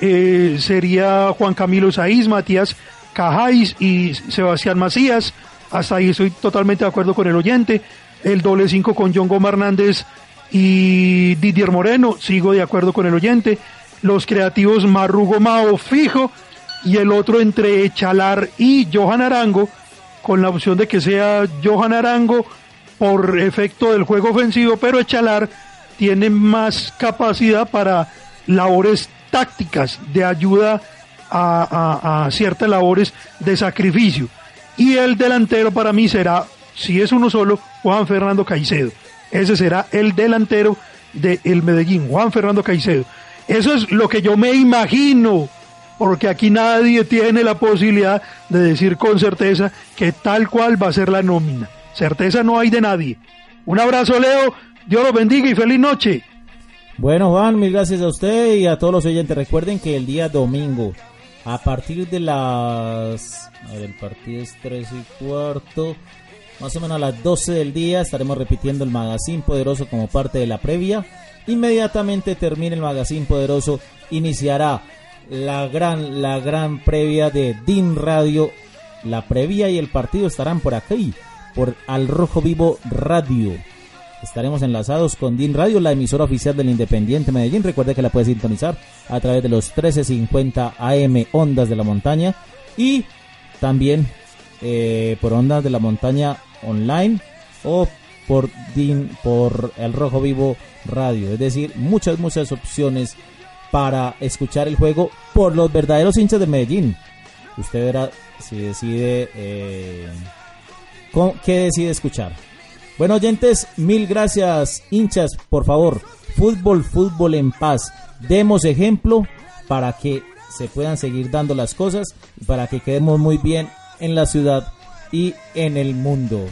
eh, sería Juan Camilo Saiz, Matías Cajáis y Sebastián Macías. Hasta ahí estoy totalmente de acuerdo con el oyente. El doble 5 con John Goma Hernández y Didier Moreno, sigo de acuerdo con el oyente. Los creativos Marrugo Mao fijo y el otro entre Chalar y Johan Arango, con la opción de que sea Johan Arango por efecto del juego ofensivo, pero Echalar tiene más capacidad para labores tácticas de ayuda a, a ciertas labores de sacrificio. Y el delantero para mí será, si es uno solo, Juan Fernando Caicedo. Ese será el delantero del Medellín, Juan Fernando Caicedo. Eso es lo que yo me imagino, porque aquí nadie tiene la posibilidad de decir con certeza que tal cual va a ser la nómina. Certeza no hay de nadie. Un abrazo, Leo. Dios los bendiga y feliz noche. Bueno, Juan, mil gracias a usted y a todos los oyentes. Recuerden que el día domingo, a partir de las. A ver, el partido es 3 y cuarto. Más o menos a las 12 del día estaremos repitiendo el Magazine Poderoso como parte de la previa. Inmediatamente termine el Magazine Poderoso, iniciará la gran, la gran previa de DIN Radio. La previa y el partido estarán por aquí, por Al Rojo Vivo Radio. Estaremos enlazados con DIN Radio, la emisora oficial del Independiente Medellín. Recuerde que la puede sintonizar a través de los 1350 AM Ondas de la Montaña y también eh, por Ondas de la Montaña online o por DIN, por El Rojo Vivo Radio. Es decir, muchas, muchas opciones para escuchar el juego por los verdaderos hinchas de Medellín. Usted verá si decide eh, qué decide escuchar. Bueno, oyentes, mil gracias, hinchas, por favor. Fútbol, fútbol en paz. Demos ejemplo para que se puedan seguir dando las cosas y para que quedemos muy bien en la ciudad y en el mundo.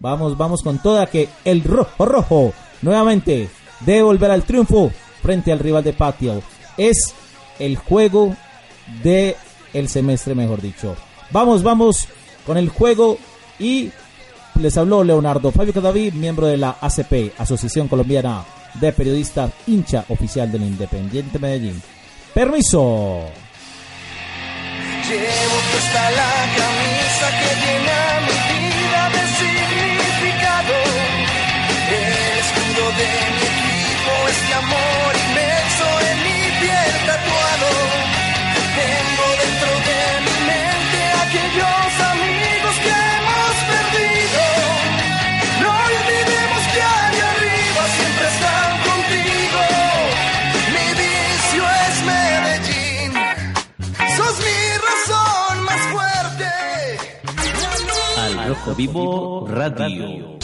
Vamos, vamos con toda que el rojo rojo nuevamente debe volver al triunfo frente al rival de patio. Es el juego de el semestre, mejor dicho. Vamos, vamos con el juego y les habló Leonardo Fabio Cadavid, miembro de la ACP, Asociación Colombiana de Periodistas, hincha oficial del Independiente Medellín. Permiso. Llevo puesta la camisa que llena mi vida de significado. Escudo de mi equipo, este amor piel tatuado. Tengo dentro de mi mente aquellos amigos que hemos perdido. No olvidemos que allá arriba siempre están contigo. Mi vicio es Medellín. Sos mi razón más fuerte. Al Rojo Vivo Radio.